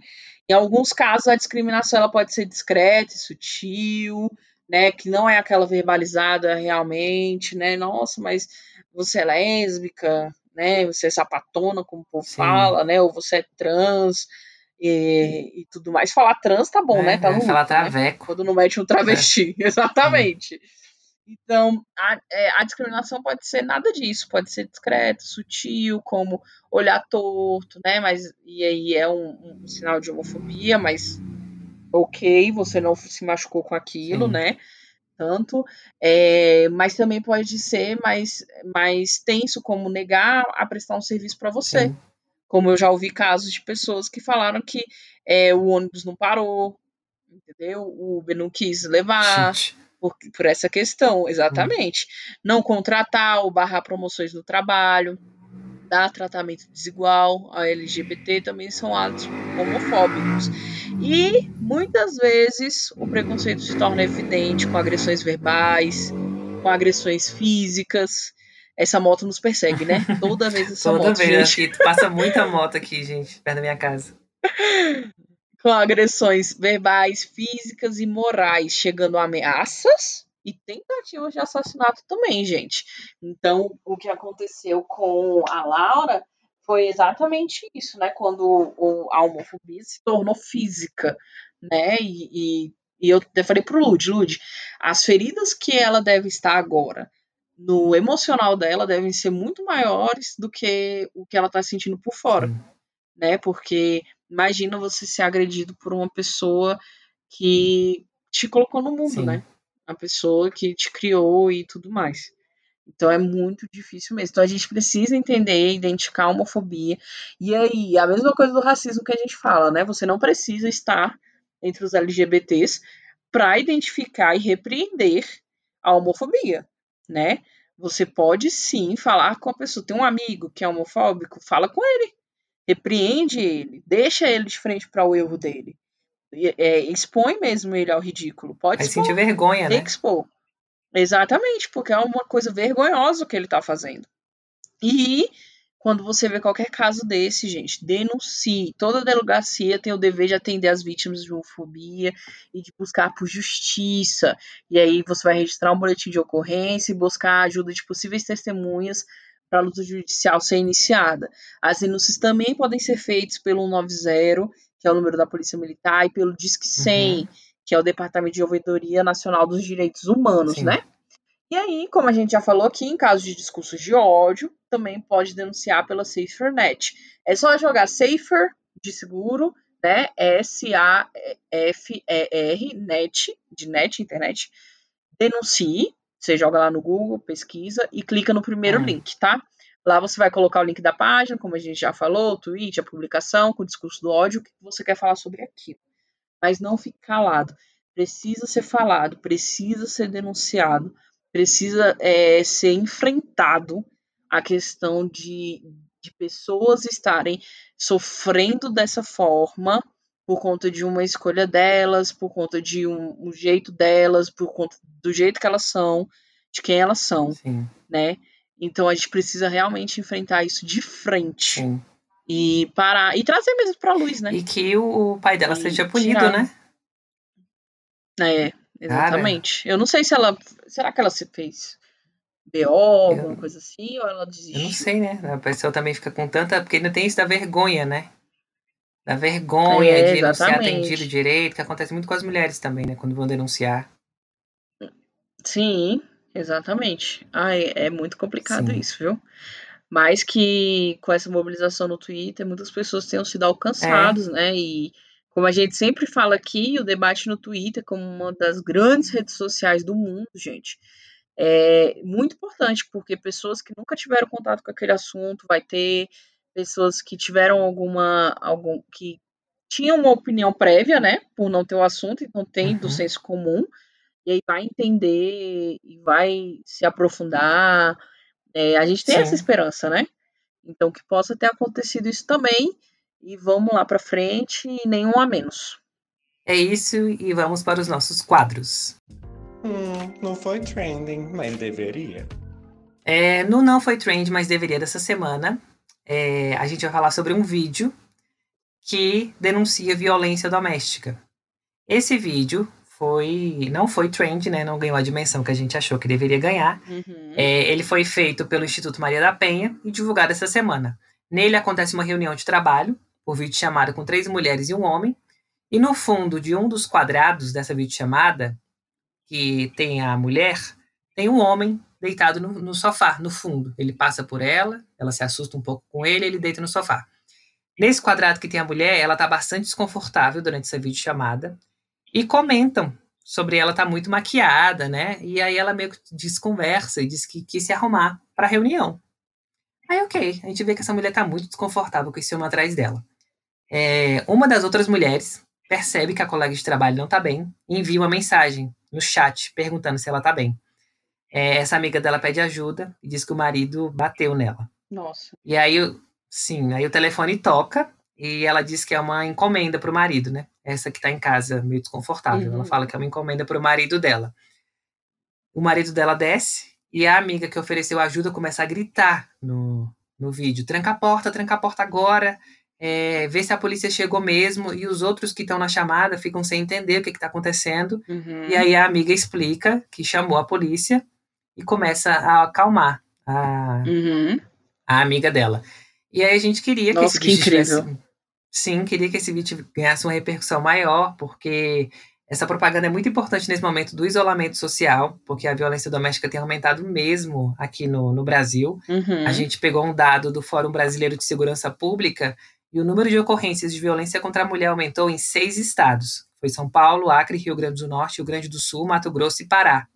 Em alguns casos, a discriminação ela pode ser discreta e sutil, né, que não é aquela verbalizada realmente, né? Nossa, mas você é lésbica, né? Você é sapatona, como o povo Sim. fala, né? Ou você é trans e, e tudo mais. Falar trans tá bom, é, né? Tá é, no falar né? traveco. quando não mete um travesti. Exatamente. Então, a, é, a discriminação pode ser nada disso, pode ser discreto, sutil, como olhar torto, né? Mas e aí é um, um sinal de homofobia, mas ok, você não se machucou com aquilo, Sim. né? Tanto, é, mas também pode ser mais, mais tenso, como negar a prestar um serviço para você. Sim. Como eu já ouvi casos de pessoas que falaram que é, o ônibus não parou, entendeu? O Uber não quis levar por, por, essa questão, exatamente. Hum. Não contratar ou barrar promoções no trabalho, dar tratamento desigual a LGBT também são atos homofóbicos. E muitas vezes o preconceito se torna evidente com agressões verbais, com agressões físicas. Essa moto nos persegue, né? Toda vez essa Toda moto. Toda vez, gente. passa muita moto aqui, gente, perto da minha casa. com agressões verbais, físicas e morais, chegando a ameaças e tentativas de assassinato também, gente. Então, o que aconteceu com a Laura foi exatamente isso, né? Quando a homofobia se tornou física, né? E, e, e eu falei pro Lud, Lud, as feridas que ela deve estar agora no emocional dela devem ser muito maiores do que o que ela está sentindo por fora, Sim. né? Porque imagina você ser agredido por uma pessoa que te colocou no mundo, Sim. né? A pessoa que te criou e tudo mais. Então é muito difícil mesmo. Então a gente precisa entender, identificar a homofobia. E aí, a mesma coisa do racismo que a gente fala, né? Você não precisa estar entre os LGBTs para identificar e repreender a homofobia, né? Você pode sim falar com a pessoa. Tem um amigo que é homofóbico, fala com ele. Repreende ele, deixa ele de frente para o erro dele. É, expõe mesmo ele ao ridículo. Pode expor, sentir vergonha, né? Expor. Exatamente, porque é uma coisa vergonhosa o que ele está fazendo. E quando você vê qualquer caso desse, gente, denuncie. Toda delegacia tem o dever de atender as vítimas de homofobia e de buscar por justiça. E aí você vai registrar um boletim de ocorrência e buscar a ajuda de possíveis testemunhas para a luta judicial ser iniciada. As denúncias também podem ser feitas pelo 190, que é o número da Polícia Militar, e pelo Disque 100, uhum. que é o Departamento de Ouvidoria Nacional dos Direitos Humanos, Sim. né? E aí, como a gente já falou aqui, em caso de discursos de ódio, também pode denunciar pela SaferNet. É só jogar Safer de seguro, né? S-A-F-E-R, net, de net, internet. Denuncie. Você joga lá no Google, pesquisa e clica no primeiro uhum. link, tá? Lá você vai colocar o link da página, como a gente já falou, o tweet, a publicação, com o discurso do ódio, o que você quer falar sobre aquilo. Mas não fique calado. Precisa ser falado, precisa ser denunciado, precisa é, ser enfrentado a questão de, de pessoas estarem sofrendo dessa forma por conta de uma escolha delas, por conta de um, um, jeito delas, por conta do jeito que elas são, de quem elas são, Sim. né? Então a gente precisa realmente enfrentar isso de frente. Sim. E parar. E trazer mesmo pra luz, né? E que o pai dela e seja punido, tirar. né? É, Exatamente. Cara, eu não sei se ela. Será que ela se fez BO, alguma coisa assim, ou ela desistiu? Eu não sei, né? A pessoa também fica com tanta. Porque ainda tem isso da vergonha, né? Da vergonha é, de não ser atendido direito, que acontece muito com as mulheres também, né? Quando vão denunciar. Sim, exatamente. Ai, é muito complicado Sim. isso, viu? Mas que com essa mobilização no Twitter, muitas pessoas tenham sido alcançadas, é. né? E como a gente sempre fala aqui, o debate no Twitter, como uma das grandes redes sociais do mundo, gente, é muito importante, porque pessoas que nunca tiveram contato com aquele assunto, vai ter pessoas que tiveram alguma. algum que tinham uma opinião prévia, né, por não ter o assunto, então tem uhum. do senso comum, e aí vai entender e vai se aprofundar. É, a gente tem Sim. essa esperança, né? Então, que possa ter acontecido isso também e vamos lá para frente e nenhum a menos. É isso e vamos para os nossos quadros. Hum, não foi trending, mas deveria. É, no Não Foi Trend, mas deveria dessa semana, é, a gente vai falar sobre um vídeo que denuncia violência doméstica. Esse vídeo foi não foi trend, né? Não ganhou a dimensão que a gente achou que deveria ganhar. Uhum. É, ele foi feito pelo Instituto Maria da Penha e divulgado essa semana. Nele acontece uma reunião de trabalho por videochamada com três mulheres e um homem. E no fundo de um dos quadrados dessa videochamada, que tem a mulher, tem um homem deitado no, no, sofá, no fundo. Ele passa por ela, ela se assusta um pouco com ele, ele deita no sofá. Nesse quadrado que tem a mulher, ela está bastante desconfortável durante essa videochamada e comentam sobre ela estar tá muito maquiada, né? E aí ela meio que desconversa e diz que quis se arrumar para a reunião. Aí, ok, a gente vê que essa mulher está muito desconfortável com esse homem atrás dela. É, uma das outras mulheres percebe que a colega de trabalho não está bem e envia uma mensagem no chat perguntando se ela está bem. É, essa amiga dela pede ajuda e diz que o marido bateu nela. Nossa. E aí, sim, aí o telefone toca e ela diz que é uma encomenda para o marido, né? Essa que está em casa, meio desconfortável. Uhum. Ela fala que é uma encomenda para o marido dela. O marido dela desce e a amiga que ofereceu ajuda começa a gritar no, no vídeo: tranca a porta, tranca a porta agora. É, vê se a polícia chegou mesmo, e os outros que estão na chamada ficam sem entender o que está acontecendo. Uhum. E aí a amiga explica que chamou a polícia e começa a acalmar a, uhum. a amiga dela. E aí a gente queria Nossa, que esse que vídeo tivesse, Sim, queria que esse vídeo ganhasse uma repercussão maior, porque essa propaganda é muito importante nesse momento do isolamento social, porque a violência doméstica tem aumentado mesmo aqui no, no Brasil. Uhum. A gente pegou um dado do Fórum Brasileiro de Segurança Pública e o número de ocorrências de violência contra a mulher aumentou em seis estados. Foi São Paulo, Acre, Rio Grande do Norte, Rio Grande do Sul, Mato Grosso e Pará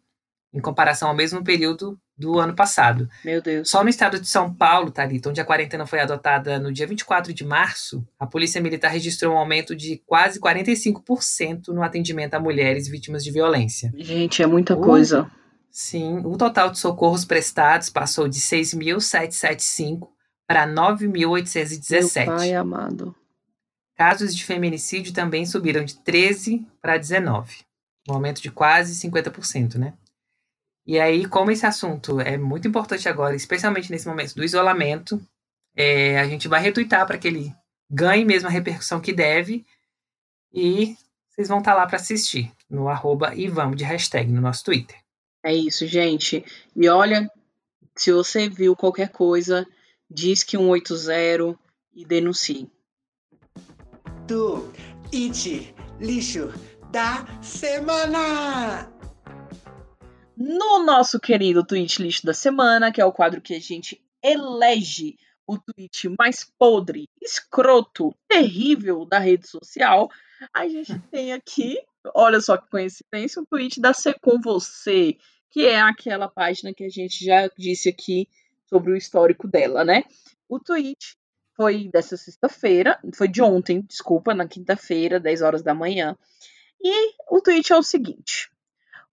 em comparação ao mesmo período do ano passado. Meu Deus. Só no estado de São Paulo, Thalita, onde a quarentena foi adotada no dia 24 de março, a Polícia Militar registrou um aumento de quase 45% no atendimento a mulheres vítimas de violência. Gente, é muita o, coisa. Sim, o total de socorros prestados passou de 6.775 para 9.817. Meu pai amado. Casos de feminicídio também subiram de 13 para 19, um aumento de quase 50%, né? E aí, como esse assunto é muito importante agora, especialmente nesse momento do isolamento, é, a gente vai retuitar para que ele ganhe mesmo a repercussão que deve. E vocês vão estar tá lá para assistir no arroba e vamos de hashtag no nosso Twitter. É isso, gente. E olha, se você viu qualquer coisa, diz que 180 e denuncie. Do It Lixo da Semana! No nosso querido tweet list da semana, que é o quadro que a gente elege o tweet mais podre, escroto, terrível da rede social, a gente tem aqui, olha só que coincidência, um tweet da Ser Com Você, que é aquela página que a gente já disse aqui sobre o histórico dela, né? O tweet foi dessa sexta-feira, foi de ontem, desculpa, na quinta-feira, 10 horas da manhã. E o tweet é o seguinte: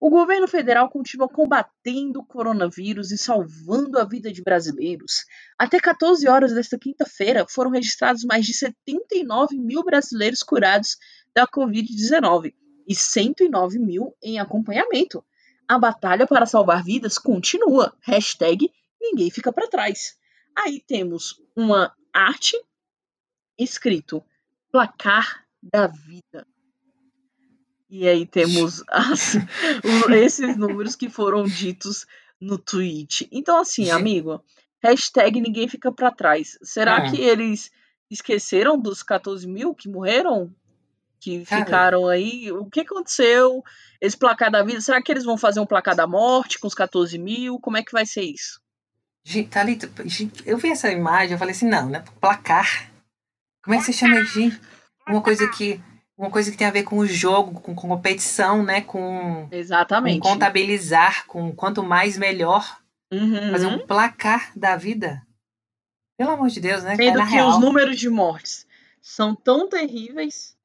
o governo federal continua combatendo o coronavírus e salvando a vida de brasileiros. Até 14 horas desta quinta-feira, foram registrados mais de 79 mil brasileiros curados da Covid-19 e 109 mil em acompanhamento. A batalha para salvar vidas continua. Hashtag ninguém fica para trás. Aí temos uma arte escrito placar da vida. E aí temos as, esses números que foram ditos no tweet. Então, assim, amigo, hashtag ninguém fica para trás. Será é. que eles esqueceram dos 14 mil que morreram? Que Cara. ficaram aí? O que aconteceu? Esse placar da vida, será que eles vão fazer um placar da morte com os 14 mil? Como é que vai ser isso? Gente, Thalita, eu vi essa imagem, eu falei assim, não, né? Placar. Como é que você chama de uma coisa que uma coisa que tem a ver com o jogo, com, com competição, né? Com, Exatamente. Com contabilizar, com quanto mais melhor. Uhum. Fazer um placar da vida. Pelo amor de Deus, né? Sendo é que real. os números de mortes são tão terríveis.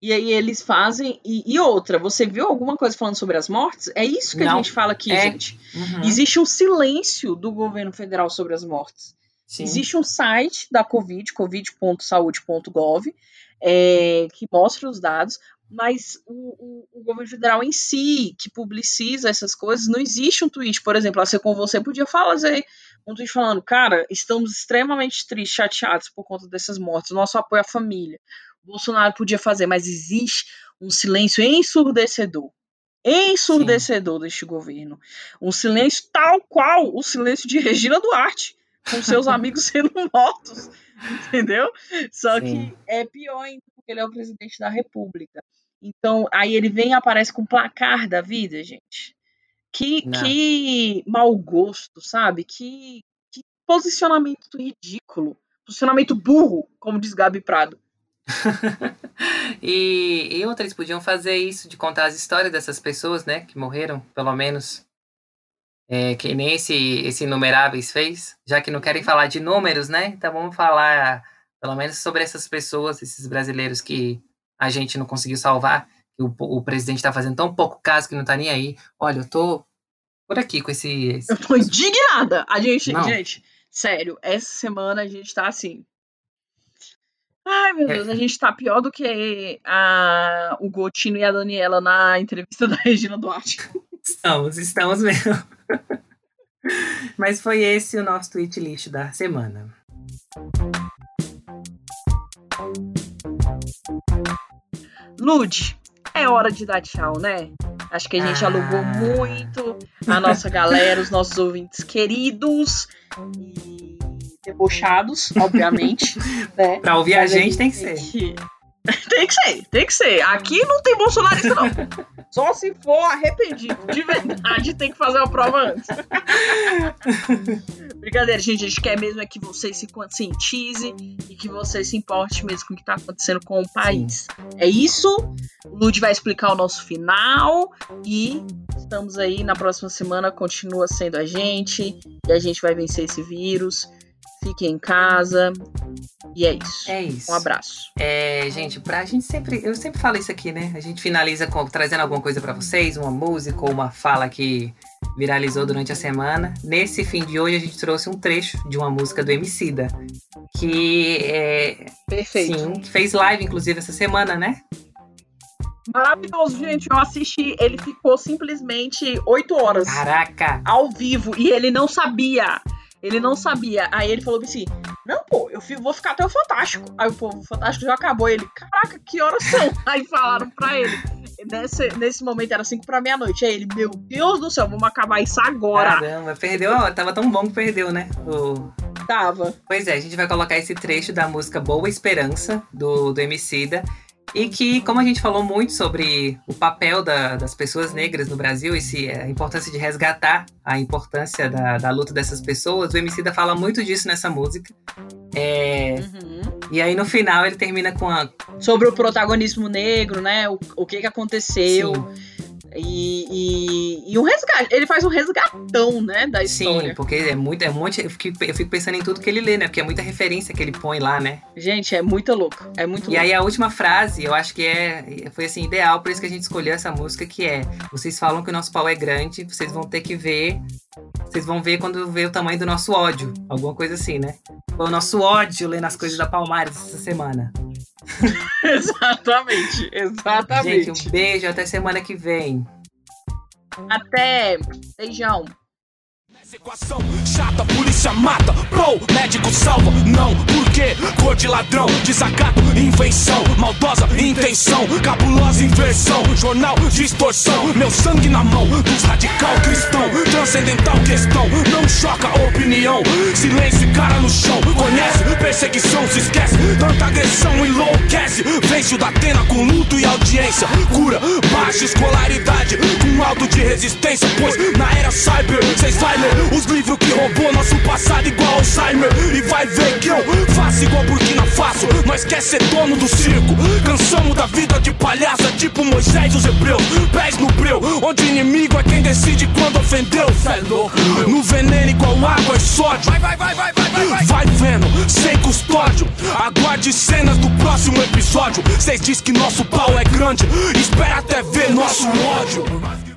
E aí eles fazem. E, e, outra, você viu alguma coisa falando sobre as mortes? É isso que Não. a gente fala aqui, é. gente. Uhum. Existe um silêncio do governo federal sobre as mortes. Sim. Existe um site da Covid, covid.saude.gov, é, que mostra os dados, mas o, o, o, governo federal em si, que publiciza essas coisas, não existe um tweet, por exemplo, a ser com você podia fazer um tweet falando, cara, estamos extremamente tristes, chateados por conta dessas mortes, nosso apoio à família. O Bolsonaro podia fazer, mas existe um silêncio ensurdecedor. Ensurdecedor Sim. deste governo. Um silêncio tal qual o silêncio de Regina Duarte, com seus amigos sendo mortos. entendeu? Só Sim. que é pior ainda porque ele é o presidente da República. Então, aí ele vem e aparece com placar da vida, gente. Que, que mau gosto, sabe? Que, que posicionamento ridículo. Posicionamento burro, como diz Gabi Prado. e, e outras podiam fazer isso, de contar as histórias dessas pessoas, né? Que morreram, pelo menos. É, que nem esse, esse Inumeráveis fez, já que não querem falar de números, né? Então vamos falar pelo menos sobre essas pessoas, esses brasileiros que a gente não conseguiu salvar, que o, o presidente está fazendo tão pouco caso que não tá nem aí. Olha, eu tô por aqui com esse. esse... Eu tô indignada. A gente, não. gente, sério, essa semana a gente tá assim. Ai, meu é. Deus, a gente tá pior do que a, o Gotino e a Daniela na entrevista da Regina Duarte. Estamos, estamos mesmo. Mas foi esse o nosso tweet lixo da semana. Lude, é hora de dar tchau, né? Acho que a gente ah. alugou muito a nossa galera, os nossos ouvintes queridos e debochados, obviamente. né? Pra ouvir a gente, tem que ser. Tem que ser, tem que ser. Aqui não tem bolsonarista, não. Só se for arrependido. De verdade, tem que fazer uma prova antes. Brincadeira, gente. A gente quer mesmo é que vocês se conscientize e que vocês se importe mesmo com o que está acontecendo com o país. É isso. O Lud vai explicar o nosso final e estamos aí na próxima semana. Continua sendo a gente e a gente vai vencer esse vírus. Fiquem em casa. E é isso. É isso. Um abraço. É, gente, pra gente sempre. Eu sempre falo isso aqui, né? A gente finaliza com, trazendo alguma coisa para vocês, uma música ou uma fala que viralizou durante a semana. Nesse fim de hoje, a gente trouxe um trecho de uma música do Emicida. Que é. Perfeito. Sim, fez live, inclusive, essa semana, né? Maravilhoso, gente. Eu assisti. Ele ficou simplesmente oito horas. Caraca! Ao vivo. E ele não sabia. Ele não sabia. Aí ele falou assim: Não, pô, eu vou ficar até o Fantástico. Aí o povo, o Fantástico já acabou. Ele, caraca, que horas são? Aí falaram pra ele. Nesse, nesse momento era 5 pra meia-noite. Aí ele, meu Deus do céu, vamos acabar isso agora. Caramba, perdeu. Tava tão bom que perdeu, né? O... Tava. Pois é, a gente vai colocar esse trecho da música Boa Esperança, do, do Emicida. E que, como a gente falou muito sobre o papel da, das pessoas negras no Brasil, e a importância de resgatar a importância da, da luta dessas pessoas, o Emicida fala muito disso nessa música. É, uhum. E aí no final ele termina com a. Sobre o protagonismo negro, né? O, o que, que aconteceu. Sim. E, e, e, um resgate, ele faz um resgatão, né, da história. Sim, porque é muito, é um monte, eu fico, eu fico pensando em tudo que ele lê, né, porque é muita referência que ele põe lá, né. Gente, é muito louco, é muito E aí a última frase, eu acho que é, foi assim, ideal, por isso que a gente escolheu essa música, que é, vocês falam que o nosso pau é grande, vocês vão ter que ver, vocês vão ver quando ver o tamanho do nosso ódio, alguma coisa assim, né. Foi o nosso ódio lendo as coisas da Palmares essa semana. exatamente, exatamente. Gente, um beijo, até semana que vem. Até. Beijão. Equação chata, polícia mata, pro, médico salva, não, por quê? Cor de ladrão, desacato, invenção, maldosa intenção, cabulosa inversão, jornal, distorção, meu sangue na mão, dos radical cristão, transcendental questão, não choca opinião, silêncio e cara no chão, conhece, perseguição, se esquece, tanta agressão enlouquece, vence o da Atena com luto e audiência, cura, baixa escolaridade, com alto de resistência, pois na era cyber, cês vai ler os livros que roubou nosso passado igual Alzheimer. E vai ver que eu faço igual Burkina Faso Nós quer ser dono do circo. Cansamos da vida de palhaça tipo Moisés e os hebreus. Pés no breu, onde inimigo é quem decide quando ofendeu. Cê é louco, no veneno igual água e sódio. Vai, vai, vai, vai, vai, vai, vai. Vai vendo, sem custódio. Aguarde cenas do próximo episódio. Cês diz que nosso pau é grande. Espera até ver nosso ódio